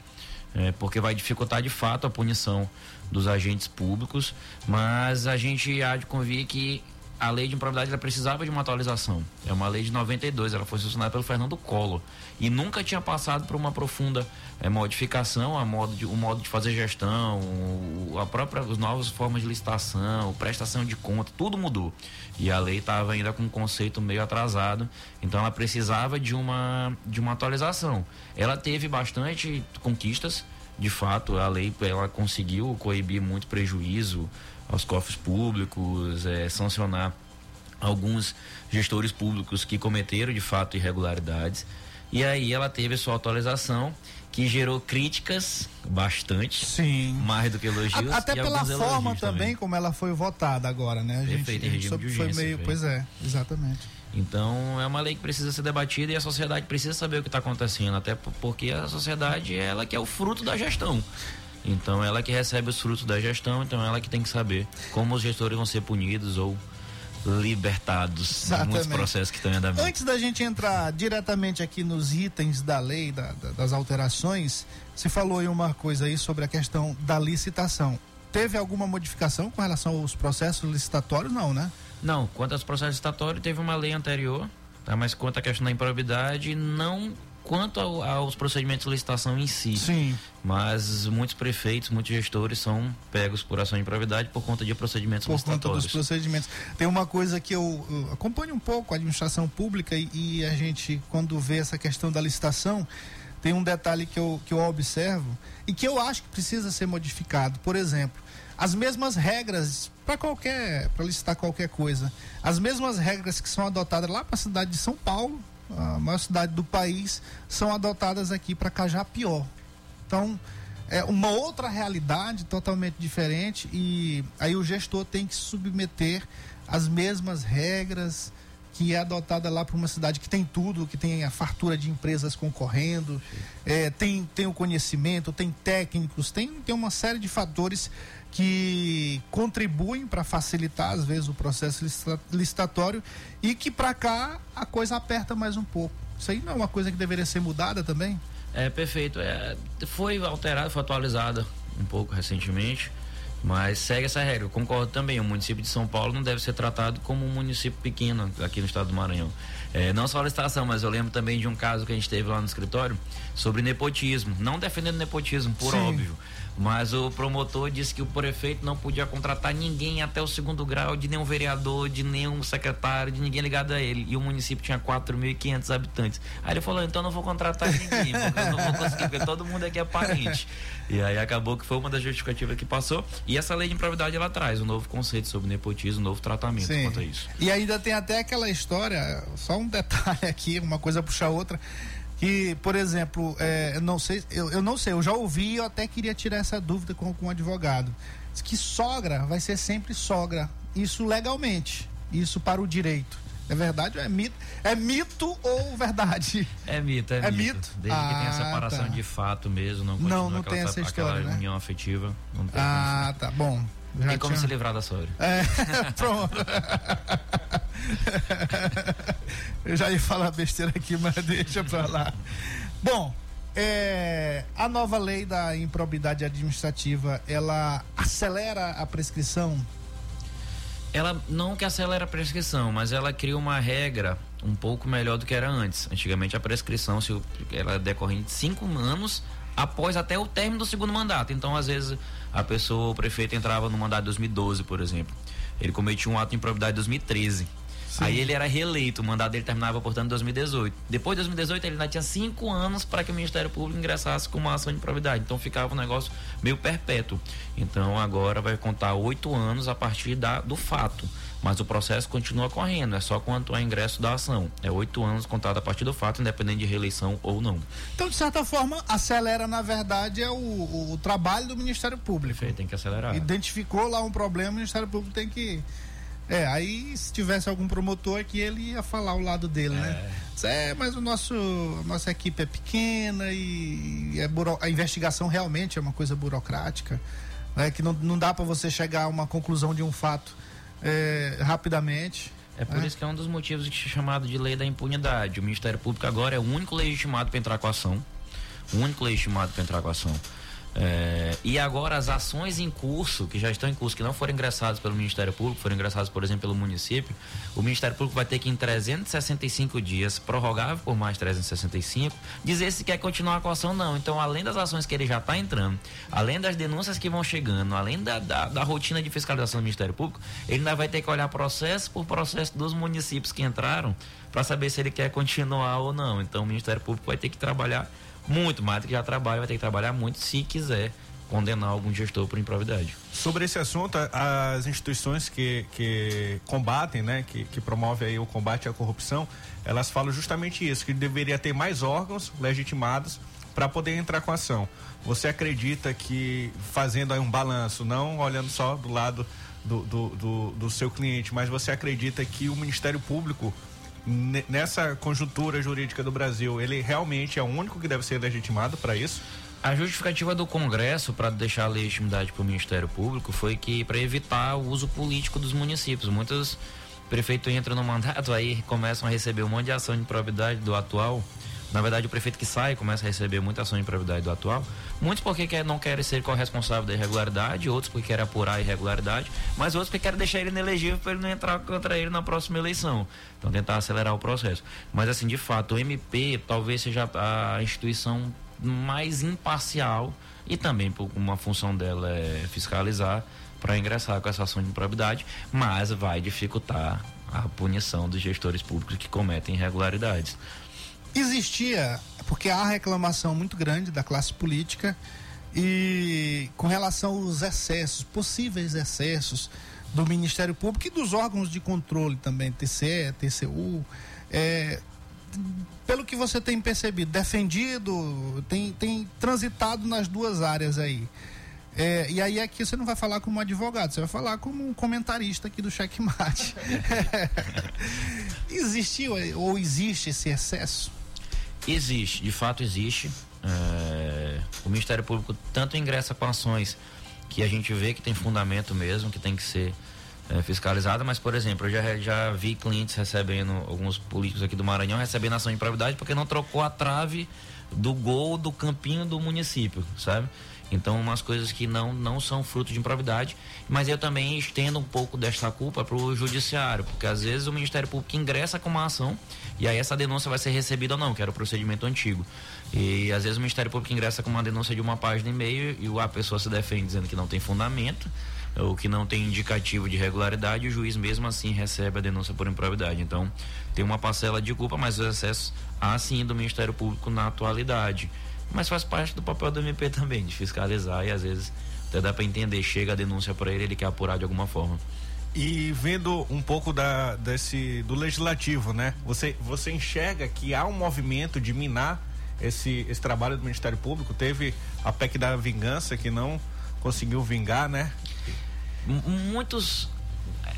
é, porque vai dificultar de fato a punição dos agentes públicos, mas a gente há de convir que a lei de improbidade ela precisava de uma atualização. É uma lei de 92, ela foi sancionada pelo Fernando Collor e nunca tinha passado por uma profunda é, modificação, a modo de, o modo de fazer gestão, a própria as novas formas de licitação, prestação de conta, tudo mudou. E a lei estava ainda com um conceito meio atrasado, então ela precisava de uma de uma atualização. Ela teve bastante conquistas, de fato, a lei ela conseguiu coibir muito prejuízo aos cofres públicos, é, sancionar alguns gestores públicos que cometeram de fato irregularidades. E aí ela teve a sua atualização que gerou críticas bastante, Sim. mais do que elogios. A, até pela forma também, também, como ela foi votada agora, né? A gente, de urgência, foi meio, pois é, exatamente. Então é uma lei que precisa ser debatida e a sociedade precisa saber o que está acontecendo, até porque a sociedade é ela que é o fruto da gestão. Então ela que recebe os frutos da gestão, então ela que tem que saber como os gestores vão ser punidos ou libertados Exatamente. de muitos processos que estão em andamento. Antes da gente entrar diretamente aqui nos itens da lei, da, da, das alterações, você falou aí uma coisa aí sobre a questão da licitação. Teve alguma modificação com relação aos processos licitatórios? Não, né? Não, quanto aos processos licitatórios, teve uma lei anterior, tá? mas quanto à questão da improbidade, não quanto ao, aos procedimentos de licitação em si. Sim. Mas muitos prefeitos, muitos gestores são pegos por ação de improvidade por conta de procedimentos por licitatórios. Por conta dos procedimentos. Tem uma coisa que eu, eu acompanho um pouco a administração pública e, e, a gente, quando vê essa questão da licitação, tem um detalhe que eu, que eu observo e que eu acho que precisa ser modificado. Por exemplo, as mesmas regras para qualquer, para licitar qualquer coisa, as mesmas regras que são adotadas lá para a cidade de São Paulo, a maior cidade do país, são adotadas aqui para Cajapió. Então, é uma outra realidade totalmente diferente e aí o gestor tem que submeter as mesmas regras que é adotada lá para uma cidade que tem tudo, que tem a fartura de empresas concorrendo, é, tem, tem o conhecimento, tem técnicos, tem, tem uma série de fatores que contribuem para facilitar, às vezes, o processo licitatório e que para cá a coisa aperta mais um pouco. Isso aí não é uma coisa que deveria ser mudada também? É, perfeito. É, foi alterada, foi atualizada um pouco recentemente, mas segue essa regra. Eu concordo também, o município de São Paulo não deve ser tratado como um município pequeno aqui no estado do Maranhão. É, não só a licitação, mas eu lembro também de um caso que a gente teve lá no escritório sobre nepotismo. Não defendendo nepotismo, por Sim. óbvio mas o promotor disse que o prefeito não podia contratar ninguém até o segundo grau, de nenhum vereador, de nenhum secretário, de ninguém ligado a ele. E o município tinha 4.500 habitantes. Aí ele falou: então não vou contratar ninguém, porque eu não vou conseguir, porque todo mundo aqui é parente. E aí acabou que foi uma das justificativas que passou. E essa lei de improvidade ela traz um novo conceito sobre nepotismo, um novo tratamento Sim. quanto a isso. E ainda tem até aquela história, só um detalhe aqui, uma coisa puxa a outra que, por exemplo, é, não sei, eu, eu não sei, eu já ouvi e eu até queria tirar essa dúvida com, com um advogado. Que sogra vai ser sempre sogra. Isso legalmente. Isso para o direito. É verdade ou é mito? É mito ou verdade? É mito, é, é mito. mito. Desde ah, que tenha separação tá. de fato mesmo, não Não, não aquela, tem essa história, né? união afetiva. Não tem ah, tá bom. Já tem como tinha... se livrar da sogra. É, pronto. Eu já ia falar besteira aqui, mas deixa pra lá. Bom, é, a nova lei da improbidade administrativa, ela acelera a prescrição? Ela não que acelera a prescrição, mas ela cria uma regra um pouco melhor do que era antes. Antigamente a prescrição se ela decorria de cinco anos após até o término do segundo mandato. Então, às vezes, a pessoa, o prefeito entrava no mandato de 2012, por exemplo. Ele cometia um ato de improbidade em 2013. Sim. Aí ele era reeleito, o mandato dele terminava, portanto, em 2018. Depois de 2018, ele ainda tinha cinco anos para que o Ministério Público ingressasse com uma ação de improbidade. Então ficava um negócio meio perpétuo. Então agora vai contar oito anos a partir da, do fato. Mas o processo continua correndo, é só quanto ao ingresso da ação. É oito anos contado a partir do fato, independente de reeleição ou não. Então, de certa forma, acelera, na verdade, é o, o trabalho do Ministério Público. Tem que acelerar. Identificou lá um problema, o Ministério Público tem que É, aí se tivesse algum promotor aqui, ele ia falar ao lado dele, né? é. né? É, mas o nosso, a nossa equipe é pequena e é buro, a investigação realmente é uma coisa burocrática, né? Que não, não dá para você chegar a uma conclusão de um fato é, rapidamente. É por é. isso que é um dos motivos que é chamado de lei da impunidade. O Ministério Público agora é o único legitimado para entrar com a ação. O único legitimado para entrar com a ação. É, e agora as ações em curso, que já estão em curso, que não foram ingressadas pelo Ministério Público, foram ingressadas, por exemplo, pelo município, o Ministério Público vai ter que, em 365 dias, prorrogável por mais 365, dizer se quer continuar com a ação não. Então, além das ações que ele já está entrando, além das denúncias que vão chegando, além da, da, da, rotina de fiscalização do Ministério Público, ele ainda vai ter que olhar processo por processo dos municípios que entraram para saber se ele quer continuar ou não. Então, o Ministério Público vai ter que trabalhar muito mais do que já trabalha, vai ter que trabalhar muito se quiser condenar algum gestor por improvidade. Sobre esse assunto, as instituições que, que combatem, né, que, que promovem aí o combate à corrupção, elas falam justamente isso, que deveria ter mais órgãos legitimados para poder entrar com a ação. Você acredita que fazendo aí um balanço, não olhando só do lado do, do, do, do seu cliente, mas você acredita que o Ministério Público nessa conjuntura jurídica do Brasil, ele realmente é o único que deve ser legitimado para isso? A justificativa do Congresso para deixar a legitimidade para o Ministério Público foi que para evitar o uso político dos municípios. Muitos prefeitos entram no mandato, aí começam a receber um monte de ação de improbidade do atual na verdade, o prefeito que sai começa a receber muita ação de improbidade do atual. Muitos porque quer, não querem ser corresponsável da irregularidade, outros porque querem apurar a irregularidade, mas outros porque querem deixar ele inelegível para ele não entrar contra ele na próxima eleição. Então, tentar acelerar o processo. Mas, assim, de fato, o MP talvez seja a instituição mais imparcial e também por uma função dela é fiscalizar para ingressar com essa ação de improbidade, mas vai dificultar a punição dos gestores públicos que cometem irregularidades. Existia, porque há reclamação muito grande da classe política e com relação aos excessos, possíveis excessos do Ministério Público e dos órgãos de controle também, TCE, TCU, é, pelo que você tem percebido, defendido, tem, tem transitado nas duas áreas aí. É, e aí aqui você não vai falar como advogado, você vai falar como um comentarista aqui do checkmate. Existiu ou existe esse excesso? Existe, de fato existe. É, o Ministério Público tanto ingressa com ações que a gente vê que tem fundamento mesmo, que tem que ser é, fiscalizada, mas, por exemplo, eu já, já vi clientes recebendo, alguns políticos aqui do Maranhão recebendo ação de improbidade porque não trocou a trave do gol do campinho do município, sabe? Então, umas coisas que não, não são fruto de improvidade, mas eu também estendo um pouco desta culpa para o judiciário, porque às vezes o Ministério Público ingressa com uma ação e aí essa denúncia vai ser recebida ou não, que era o procedimento antigo. E às vezes o Ministério Público ingressa com uma denúncia de uma página e meio e a pessoa se defende dizendo que não tem fundamento ou que não tem indicativo de regularidade, e o juiz mesmo assim recebe a denúncia por improvidade. Então, tem uma parcela de culpa, mas o excesso há sim do Ministério Público na atualidade mas faz parte do papel do MP também, de fiscalizar e às vezes até dá para entender, chega a denúncia para ele, ele quer apurar de alguma forma. E vendo um pouco da, desse, do legislativo, né? Você, você enxerga que há um movimento de minar esse, esse trabalho do Ministério Público? Teve a PEC da vingança que não conseguiu vingar, né? Muitos.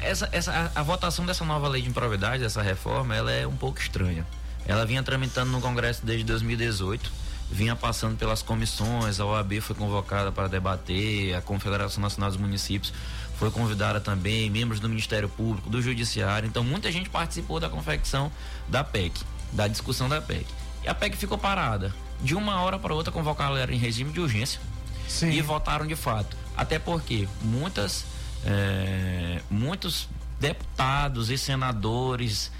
Essa, essa, a, a votação dessa nova lei de improvidade, dessa reforma, ela é um pouco estranha. Ela vinha tramitando no Congresso desde 2018 vinha passando pelas comissões, a OAB foi convocada para debater, a Confederação Nacional dos Municípios foi convidada também, membros do Ministério Público, do Judiciário. Então, muita gente participou da confecção da PEC, da discussão da PEC. E a PEC ficou parada. De uma hora para outra, convocaram ela em regime de urgência Sim. e votaram de fato. Até porque muitas, é, muitos deputados e senadores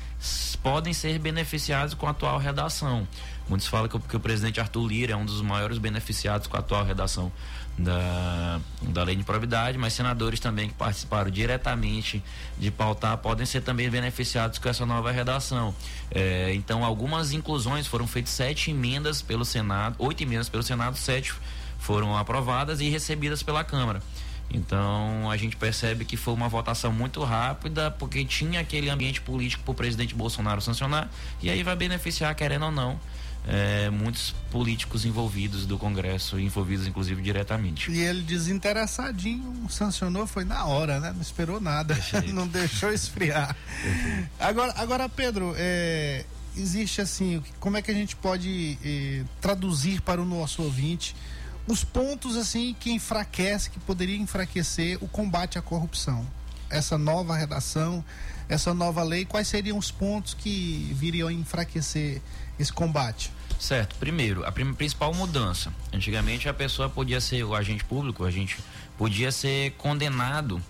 podem ser beneficiados com a atual redação. Muitos falam que o, que o presidente Arthur Lira é um dos maiores beneficiados com a atual redação da, da lei de improvidade, mas senadores também que participaram diretamente de pautar podem ser também beneficiados com essa nova redação. É, então, algumas inclusões foram feitas sete emendas pelo Senado, oito emendas pelo Senado, sete foram aprovadas e recebidas pela Câmara. Então a gente percebe que foi uma votação muito rápida, porque tinha aquele ambiente político para o presidente Bolsonaro sancionar, e aí vai beneficiar, querendo ou não, é, muitos políticos envolvidos do Congresso, envolvidos inclusive diretamente. E ele desinteressadinho sancionou, foi na hora, né? Não esperou nada, não deixou esfriar. Agora, agora Pedro, é, existe assim, como é que a gente pode é, traduzir para o nosso ouvinte os pontos assim que enfraquece, que poderia enfraquecer o combate à corrupção? Essa nova redação, essa nova lei, quais seriam os pontos que viriam enfraquecer esse combate? Certo. Primeiro, a principal mudança. Antigamente a pessoa podia ser o agente público, a gente podia ser condenado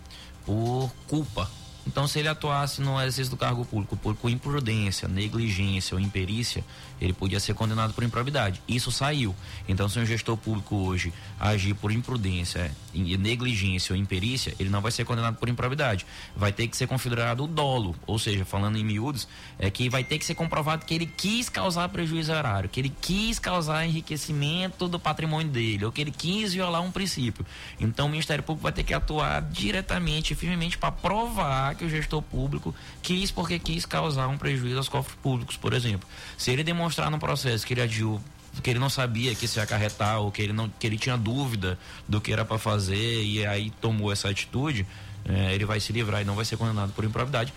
por culpa. Então, se ele atuasse no exercício do cargo público por imprudência, negligência ou imperícia, ele podia ser condenado por improbidade. Isso saiu. Então, se um gestor público hoje agir por imprudência, negligência ou imperícia, ele não vai ser condenado por improbidade. Vai ter que ser configurado o dolo, ou seja, falando em miúdos, é que vai ter que ser comprovado que ele quis causar prejuízo horário, que ele quis causar enriquecimento do patrimônio dele, ou que ele quis violar um princípio. Então, o Ministério Público vai ter que atuar diretamente e firmemente para provar que o gestor público quis porque quis causar um prejuízo aos cofres públicos, por exemplo. Se ele demonstrar no processo que ele agiu que ele não sabia que ia acarretar ou que ele não que ele tinha dúvida do que era para fazer e aí tomou essa atitude é, ele vai se livrar e não vai ser condenado por improbidade.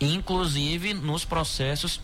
Inclusive nos processos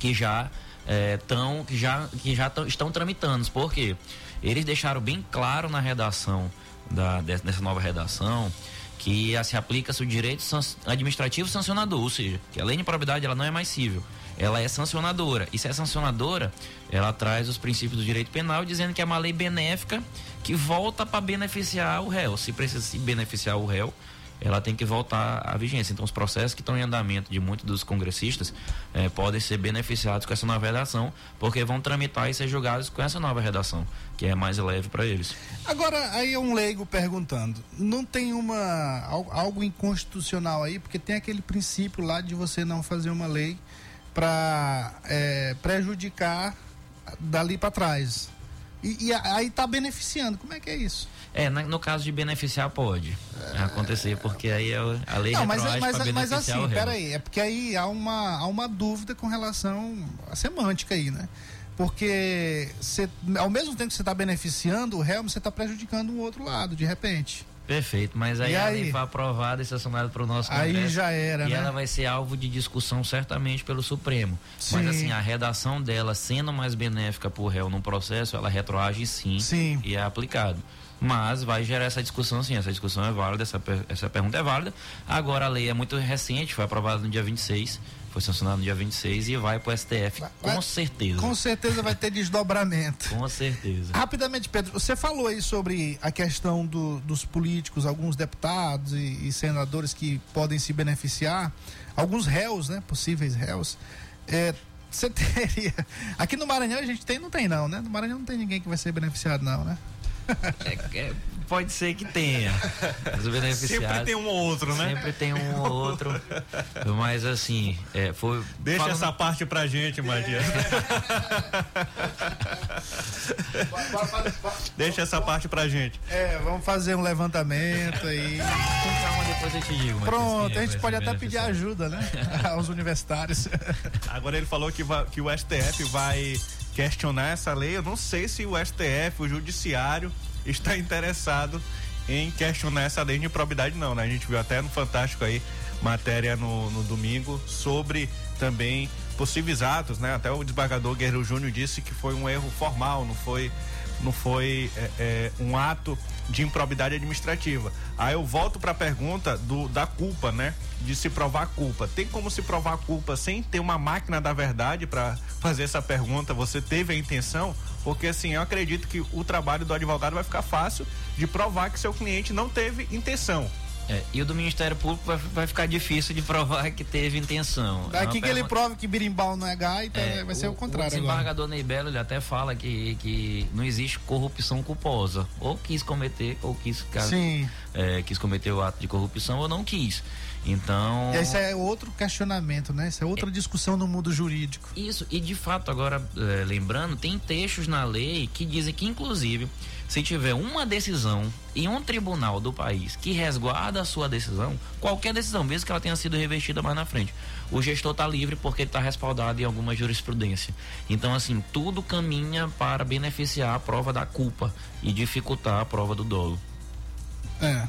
que já é, que já que já tão, estão tramitando. Por quê? Eles deixaram bem claro na redação da dessa nova redação que se aplica-se o direito administrativo sancionador, ou seja, que a lei de improbidade ela não é mais civil, ela é sancionadora. E se é sancionadora, ela traz os princípios do direito penal dizendo que é uma lei benéfica que volta para beneficiar o réu. Se precisa se beneficiar o réu, ela tem que voltar à vigência. Então, os processos que estão em andamento de muitos dos congressistas eh, podem ser beneficiados com essa nova redação, porque vão tramitar e ser julgados com essa nova redação, que é mais leve para eles. Agora, aí é um leigo perguntando: não tem uma algo inconstitucional aí? Porque tem aquele princípio lá de você não fazer uma lei para é, prejudicar dali para trás. E, e aí está beneficiando. Como é que é isso? É, no caso de beneficiar pode é... acontecer, porque aí é a lei não, mas, é, mas, mas, mas assim, peraí, é porque aí há uma, há uma dúvida com relação à semântica aí, né? Porque cê, ao mesmo tempo que você está beneficiando o réu, você está prejudicando um outro lado, de repente. Perfeito, mas aí, aí? a lei foi aprovada e sancionada para o nosso Congresso. Aí já era, E né? ela vai ser alvo de discussão certamente pelo Supremo. Sim. Mas assim, a redação dela sendo mais benéfica para o réu no processo, ela retroage sim, sim. e é aplicado mas vai gerar essa discussão sim, essa discussão é válida, essa, essa pergunta é válida. Agora a lei é muito recente, foi aprovada no dia 26, foi sancionada no dia 26 e vai para o STF, vai, com certeza. Com certeza vai ter desdobramento. com certeza. Rapidamente, Pedro, você falou aí sobre a questão do, dos políticos, alguns deputados e, e, senadores que podem se beneficiar, alguns réus, né, possíveis réus. É, você teria. Aqui no Maranhão a gente tem, não tem não, né? No Maranhão não tem ninguém que vai ser beneficiado, não, né? É, é, pode ser que tenha. Sempre tem um ou outro, né? Sempre tem um ou outro. Mas assim, é, foi. Deixa falando... essa parte pra gente, Matias. Deixa essa parte pra gente. É, vamos fazer um levantamento aí. Com calma, depois eu te digo. Pronto, assim, a gente pode até pedir ajuda, né? Aos universitários. Agora ele falou que, vai, que o STF vai questionar essa lei. Eu não sei se o STF, o Judiciário, está interessado em questionar essa lei de improbidade, não, né? A gente viu até no Fantástico aí matéria no, no domingo sobre também possíveis atos, né? Até o desembargador Guerreiro Júnior disse que foi um erro formal, não foi não foi é, é, um ato de improbidade administrativa. Aí eu volto para a pergunta do, da culpa, né? De se provar culpa. Tem como se provar culpa sem ter uma máquina da verdade para fazer essa pergunta? Você teve a intenção? Porque assim, eu acredito que o trabalho do advogado vai ficar fácil de provar que seu cliente não teve intenção. É, e o do Ministério Público vai, vai, ficar difícil de provar que teve intenção. Daqui é que ele prova que birimbau não é gaita, é, vai ser o, o contrário. O desembargador agora. Neibelo ele até fala que, que não existe corrupção culposa. Ou quis cometer, ou quis. Sim. é, quis cometer o ato de corrupção ou não quis. Então. Esse é outro questionamento, né? Essa é outra é, discussão no mundo jurídico. Isso, e de fato, agora, é, lembrando, tem textos na lei que dizem que, inclusive, se tiver uma decisão em um tribunal do país que resguarda a sua decisão, qualquer decisão, mesmo que ela tenha sido revestida mais na frente, o gestor está livre porque ele está respaldado em alguma jurisprudência. Então, assim, tudo caminha para beneficiar a prova da culpa e dificultar a prova do dolo. É.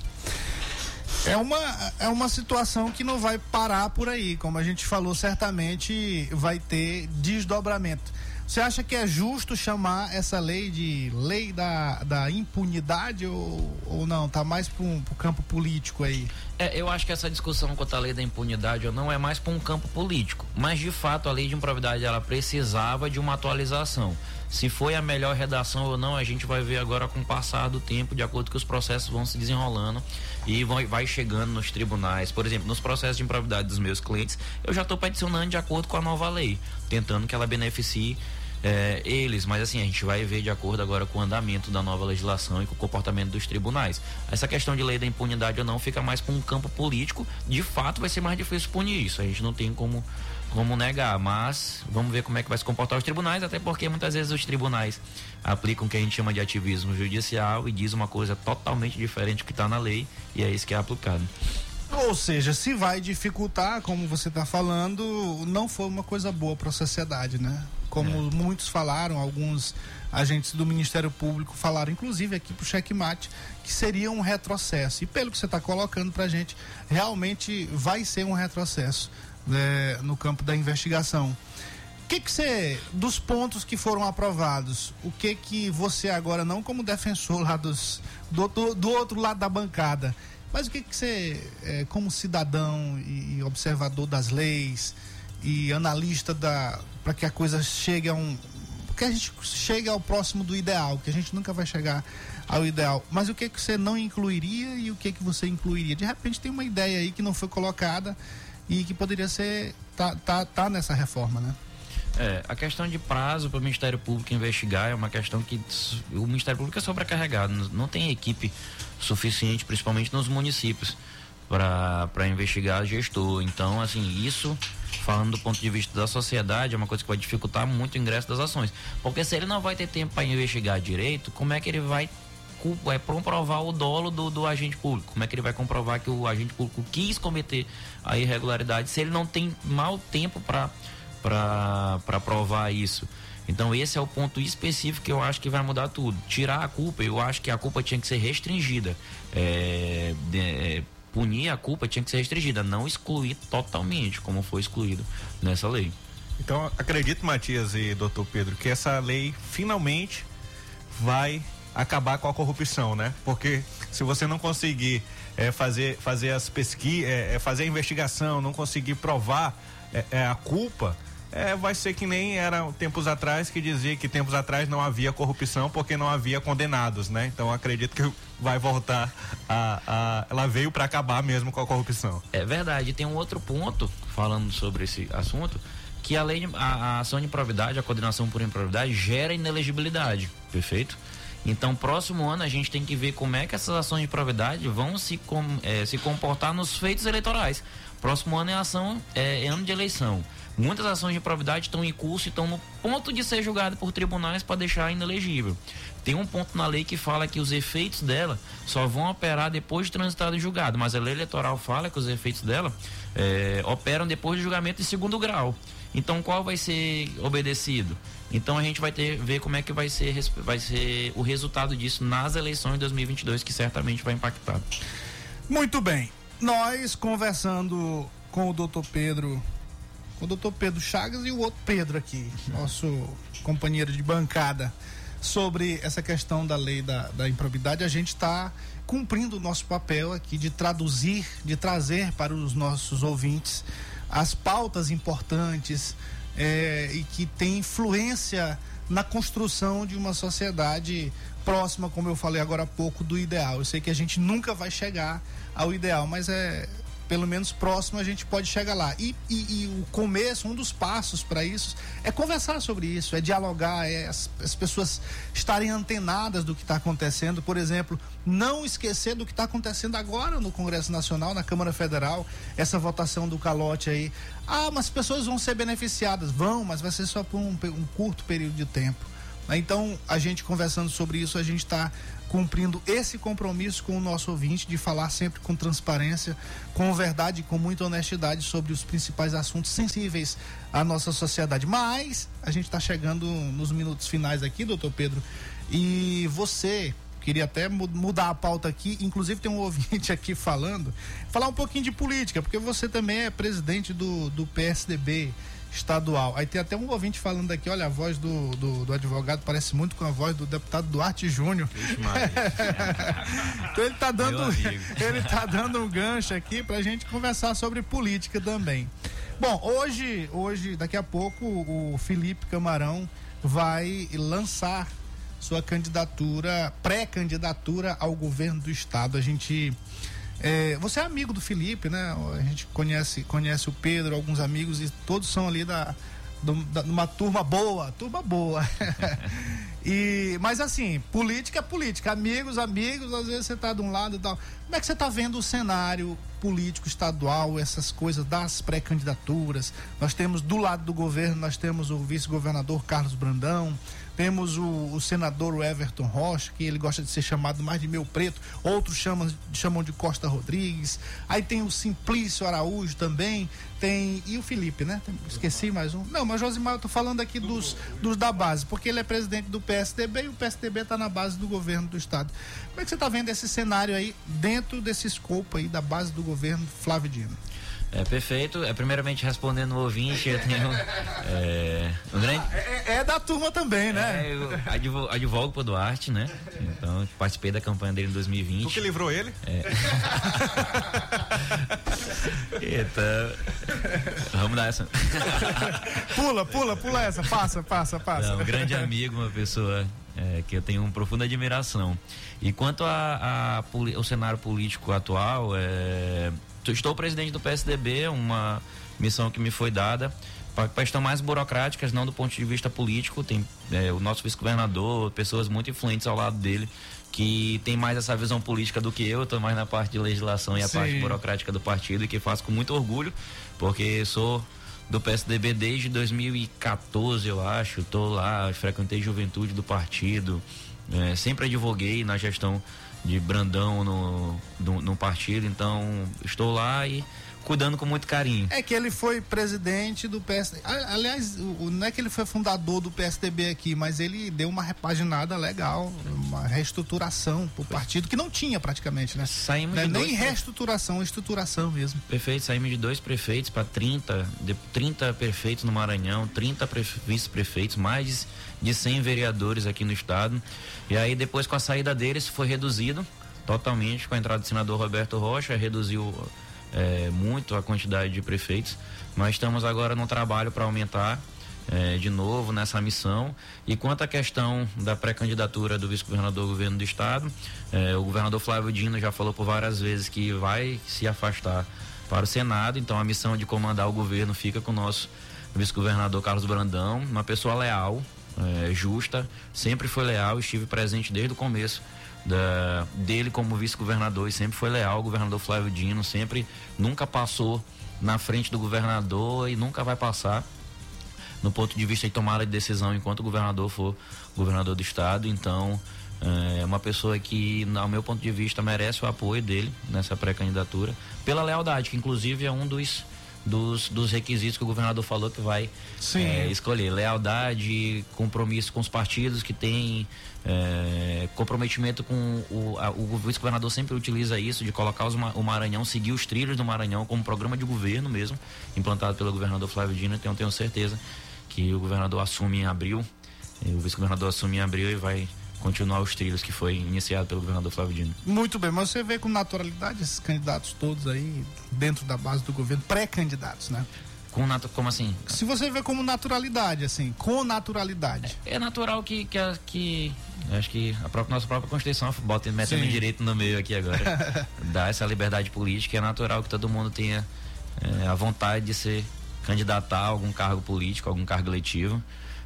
É uma, é uma situação que não vai parar por aí. Como a gente falou, certamente vai ter desdobramento. Você acha que é justo chamar essa lei de lei da, da impunidade ou, ou não? Tá mais para o campo político aí? É, eu acho que essa discussão quanto à lei da impunidade ou não é mais para um campo político. Mas de fato a lei de improvidade ela precisava de uma atualização. Se foi a melhor redação ou não, a gente vai ver agora com o passar do tempo, de acordo com os processos vão se desenrolando e vão, vai chegando nos tribunais. Por exemplo, nos processos de improvidade dos meus clientes, eu já estou peticionando de acordo com a nova lei, tentando que ela beneficie é, eles, mas assim, a gente vai ver de acordo agora com o andamento da nova legislação e com o comportamento dos tribunais. Essa questão de lei da impunidade ou não fica mais para um campo político, de fato vai ser mais difícil punir isso, a gente não tem como, como negar, mas vamos ver como é que vai se comportar os tribunais, até porque muitas vezes os tribunais aplicam o que a gente chama de ativismo judicial e diz uma coisa totalmente diferente do que está na lei e é isso que é aplicado. Ou seja, se vai dificultar, como você está falando, não foi uma coisa boa para a sociedade, né? Como é. muitos falaram, alguns agentes do Ministério Público falaram, inclusive aqui para o checkmate, que seria um retrocesso. E pelo que você está colocando para a gente, realmente vai ser um retrocesso né, no campo da investigação. O que que você, dos pontos que foram aprovados, o que que você agora, não como defensor lá dos, do, do, do outro lado da bancada, mas o que, que você, é, como cidadão e observador das leis e analista da para que a coisa chegue a um que a gente chegue ao próximo do ideal, que a gente nunca vai chegar ao ideal. Mas o que que você não incluiria e o que que você incluiria? De repente tem uma ideia aí que não foi colocada e que poderia ser tá tá, tá nessa reforma, né? É, a questão de prazo para o Ministério Público investigar é uma questão que o Ministério Público é sobrecarregado, não tem equipe suficiente, principalmente nos municípios, para investigar gestor. Então, assim, isso, falando do ponto de vista da sociedade, é uma coisa que vai dificultar muito o ingresso das ações. Porque se ele não vai ter tempo para investigar direito, como é que ele vai é comprovar o dolo do, do, agente público. Como é que ele vai comprovar que o agente público quis cometer a irregularidade se ele não tem mal tempo para para provar isso. Então esse é o ponto específico que eu acho que vai mudar tudo. Tirar a culpa, eu acho que a culpa tinha que ser restringida. É, é, punir a culpa tinha que ser restringida, não excluir totalmente, como foi excluído nessa lei. Então acredito, Matias e doutor Pedro, que essa lei finalmente vai acabar com a corrupção, né? Porque se você não conseguir é, fazer, fazer as pesquisas, é, é, fazer a investigação, não conseguir provar é, é, a culpa, é, vai ser que nem era tempos atrás que dizia que tempos atrás não havia corrupção porque não havia condenados, né? Então acredito que vai voltar a, a ela veio para acabar mesmo com a corrupção. É verdade. Tem um outro ponto falando sobre esse assunto que a lei, a, a ação de improvidade, a coordenação por improvidade gera inelegibilidade, perfeito? Então, próximo ano a gente tem que ver como é que essas ações de improvidade vão se, com, é, se comportar nos feitos eleitorais. Próximo ano é ação, é, é ano de eleição. Muitas ações de improvidade estão em curso e estão no ponto de ser julgadas por tribunais para deixar inelegível. Tem um ponto na lei que fala que os efeitos dela só vão operar depois de transitado e julgado, mas a lei eleitoral fala que os efeitos dela é, operam depois de julgamento em segundo grau. Então qual vai ser obedecido? Então a gente vai ter ver como é que vai ser vai ser o resultado disso nas eleições de 2022 que certamente vai impactar. Muito bem. Nós conversando com o doutor Pedro o doutor Pedro Chagas e o outro Pedro aqui, nosso companheiro de bancada, sobre essa questão da lei da, da improbidade. A gente está cumprindo o nosso papel aqui de traduzir, de trazer para os nossos ouvintes as pautas importantes é, e que tem influência na construção de uma sociedade próxima, como eu falei agora há pouco, do ideal. Eu sei que a gente nunca vai chegar ao ideal, mas é pelo menos próximo a gente pode chegar lá. E, e, e o começo, um dos passos para isso é conversar sobre isso, é dialogar, é as, as pessoas estarem antenadas do que está acontecendo. Por exemplo, não esquecer do que está acontecendo agora no Congresso Nacional, na Câmara Federal, essa votação do calote aí. Ah, mas as pessoas vão ser beneficiadas. Vão, mas vai ser só por um, um curto período de tempo. Então, a gente conversando sobre isso, a gente está cumprindo esse compromisso com o nosso ouvinte de falar sempre com transparência, com verdade, com muita honestidade sobre os principais assuntos sensíveis à nossa sociedade. Mas a gente está chegando nos minutos finais aqui, doutor Pedro, e você queria até mudar a pauta aqui, inclusive tem um ouvinte aqui falando, falar um pouquinho de política, porque você também é presidente do, do PSDB estadual. Aí tem até um ouvinte falando aqui, olha, a voz do, do, do advogado parece muito com a voz do deputado Duarte Júnior. então ele está dando, ele tá dando um gancho aqui para a gente conversar sobre política também. Bom, hoje, hoje, daqui a pouco, o Felipe Camarão vai lançar sua candidatura, pré-candidatura ao governo do estado. A gente é, você é amigo do Felipe, né? A gente conhece, conhece o Pedro, alguns amigos, e todos são ali da, do, da uma turma boa, turma boa. e, mas assim, política é política, amigos, amigos, às vezes você está de um lado e tal. Como é que você está vendo o cenário político estadual, essas coisas das pré-candidaturas? Nós temos do lado do governo, nós temos o vice-governador Carlos Brandão, temos o, o, senador Everton Rocha, que ele gosta de ser chamado mais de meu preto, outros chamam, chamam de Costa Rodrigues. Aí tem o Simplício Araújo também, tem. E o Felipe, né? Esqueci mais um. Não, mas Josimar, eu tô falando aqui dos, dos da base, porque ele é presidente do PSDB e o PSDB está na base do governo do Estado. Como é que você está vendo esse cenário aí dentro desse escopo aí da base do governo Flávio Dino? É perfeito. É primeiramente respondendo o ouvinte, eu tenho é, um grande. É, é, da turma também, né? É, eu advogo, advogo pro Duarte, né? Então participei da campanha dele em 2020. Tu que livrou ele? É. então, vamos dar essa. pula, pula, pula essa. Passa, passa, passa. Não, um grande amigo, uma pessoa é, que eu tenho uma profunda admiração. E quanto ao cenário político atual, é, estou presidente do PSDB, uma missão que me foi dada para questões mais burocráticas, não do ponto de vista político. Tem é, o nosso vice-governador, pessoas muito influentes ao lado dele, que tem mais essa visão política do que eu. Estou mais na parte de legislação e a Sim. parte burocrática do partido, e que faço com muito orgulho, porque sou do PSDB desde 2014, eu acho. Estou lá, frequentei juventude do partido, é, sempre advoguei na gestão de Brandão no, no, partido, então estou lá e cuidando com muito carinho. É que ele foi presidente do PSDB. Aliás, não é que ele foi fundador do PSDB aqui, mas ele deu uma repaginada legal, uma reestruturação pro partido que não tinha praticamente, né? Saímos não é de nem dois... reestruturação, estruturação mesmo. Perfeito, saímos de dois prefeitos para 30, de 30 prefeitos no Maranhão, 30 vice-prefeitos, mais de 100 vereadores aqui no estado. E aí depois com a saída deles foi reduzido totalmente com a entrada do senador Roberto Rocha, reduziu é, muito a quantidade de prefeitos. Nós estamos agora no trabalho para aumentar é, de novo nessa missão. E quanto à questão da pré-candidatura do vice-governador do governo do estado, é, o governador Flávio Dino já falou por várias vezes que vai se afastar para o Senado, então a missão de comandar o governo fica com o nosso vice-governador Carlos Brandão, uma pessoa leal, é, justa, sempre foi leal, estive presente desde o começo da, dele como vice-governador e sempre foi leal, o governador Flávio Dino sempre nunca passou na frente do governador e nunca vai passar no ponto de vista de tomada de decisão enquanto o governador for governador do estado. Então, é uma pessoa que, ao meu ponto de vista, merece o apoio dele nessa pré-candidatura, pela lealdade, que inclusive é um dos dos, dos requisitos que o governador falou que vai é, escolher. Lealdade, compromisso com os partidos que tem é, comprometimento com o, o vice-governador sempre utiliza isso de colocar os, o Maranhão, seguir os trilhos do Maranhão como programa de governo mesmo, implantado pelo governador Flávio Dino. Então tenho certeza que o governador assume em abril, o vice-governador assume em abril e vai continuar os trilhos que foi iniciado pelo governador Flávio Dino. Muito bem, mas você vê com naturalidade esses candidatos todos aí dentro da base do governo, pré-candidatos, né? Com natu, como assim? Se você vê como naturalidade, assim, com naturalidade. É, é natural que, que, que acho que a própria, nossa própria Constituição bota metendo direito no meio aqui agora. dá essa liberdade política, é natural que todo mundo tenha é, a vontade de ser candidatar a algum cargo político, algum cargo eletivo,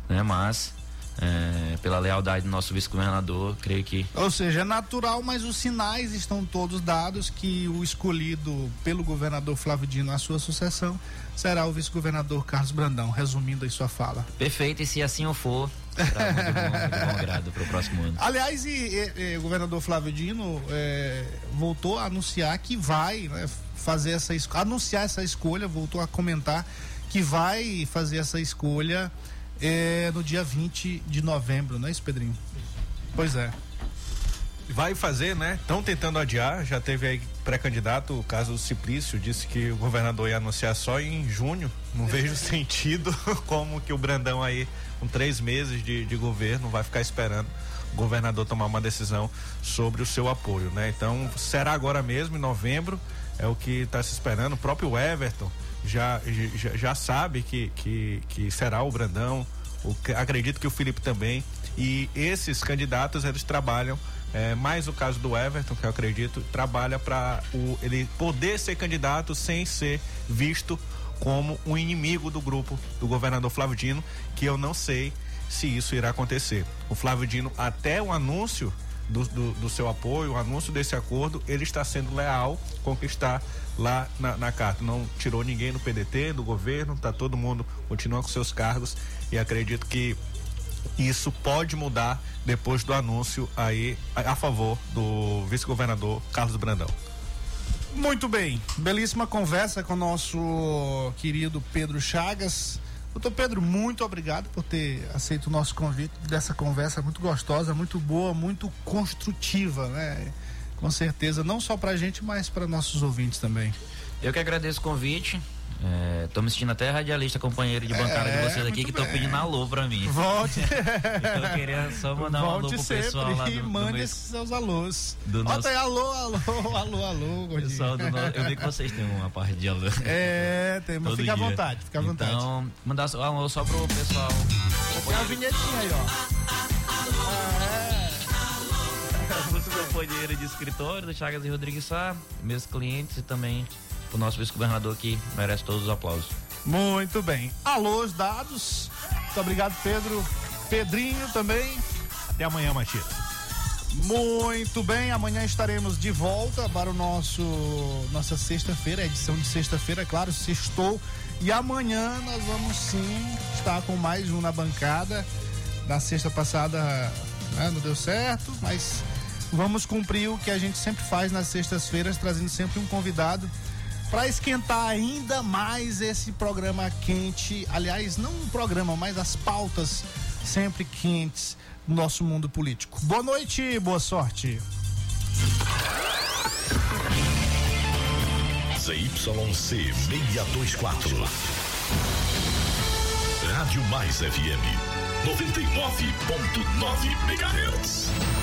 né? Mas é, pela lealdade do nosso vice-governador, creio que. Ou seja, é natural, mas os sinais estão todos dados que o escolhido pelo governador Flávio Dino à sua sucessão será o vice-governador Carlos Brandão, resumindo aí sua fala. Perfeito, e se assim eu for, será muito bom, muito bom agrado para o próximo ano. Aliás, e, e, e, o governador Flávio Dino é, voltou a anunciar que vai né, fazer essa anunciar essa escolha, voltou a comentar que vai fazer essa escolha é, no dia 20 de novembro, não é isso, Pedrinho? Pois é. Vai fazer, né? Estão tentando adiar, já teve aí pré-candidato, o caso Ciplício, disse que o governador ia anunciar só em junho. Não vejo sentido como que o Brandão aí, com três meses de, de governo, vai ficar esperando o governador tomar uma decisão sobre o seu apoio, né? Então, será agora mesmo, em novembro, é o que está se esperando. O próprio Everton já, já, já sabe que, que, que será o Brandão, o, acredito que o Felipe também. E esses candidatos, eles trabalham, é, mais o caso do Everton, que eu acredito, trabalha para ele poder ser candidato sem ser visto como um inimigo do grupo do governador Flávio Dino, que eu não sei se isso irá acontecer. O Flávio Dino, até o anúncio do, do, do seu apoio, o anúncio desse acordo, ele está sendo leal está lá na, na, carta. Não tirou ninguém do PDT, do governo, tá todo mundo continua com seus cargos e acredito que isso pode mudar depois do anúncio aí a, a favor do vice-governador Carlos Brandão. Muito bem, belíssima conversa com o nosso querido Pedro Chagas. Doutor Pedro, muito obrigado por ter aceito o nosso convite dessa conversa muito gostosa, muito boa, muito construtiva, né? Com certeza, não só pra gente, mas para nossos ouvintes também. Eu que agradeço o convite. É, tô me sentindo até radialista, companheiro de bancada é, de vocês aqui, que estão pedindo alô pra mim. Volte. eu queria só mandar Volte um alô pro pessoal lá do, mande do meu... seus alôs. Do Bota nosso... aí, alô, alô, alô, alô. Pessoal do. Eu vi que vocês têm uma parte de alô. É, temos. Fica dia. à vontade, fica à vontade. Então, mandar um alô só pro pessoal. Tem a vinhetinha aí, ó. Companheiro de escritório do Chagas e Rodrigues Sá, meus clientes e também o nosso vice-governador que merece todos os aplausos. Muito bem. Alô, os dados. Muito obrigado, Pedro. Pedrinho também. Até amanhã, Matias. Muito bem, amanhã estaremos de volta para o nosso nossa sexta-feira, edição de sexta-feira, claro, sextou. E amanhã nós vamos sim estar com mais um na bancada. Na sexta passada né, não deu certo, mas vamos cumprir o que a gente sempre faz nas sextas-feiras, trazendo sempre um convidado para esquentar ainda mais esse programa quente. Aliás, não um programa, mas as pautas sempre quentes do nosso mundo político. Boa noite, boa sorte. ZYC 624. Rádio Mais FM 99.9 MHz.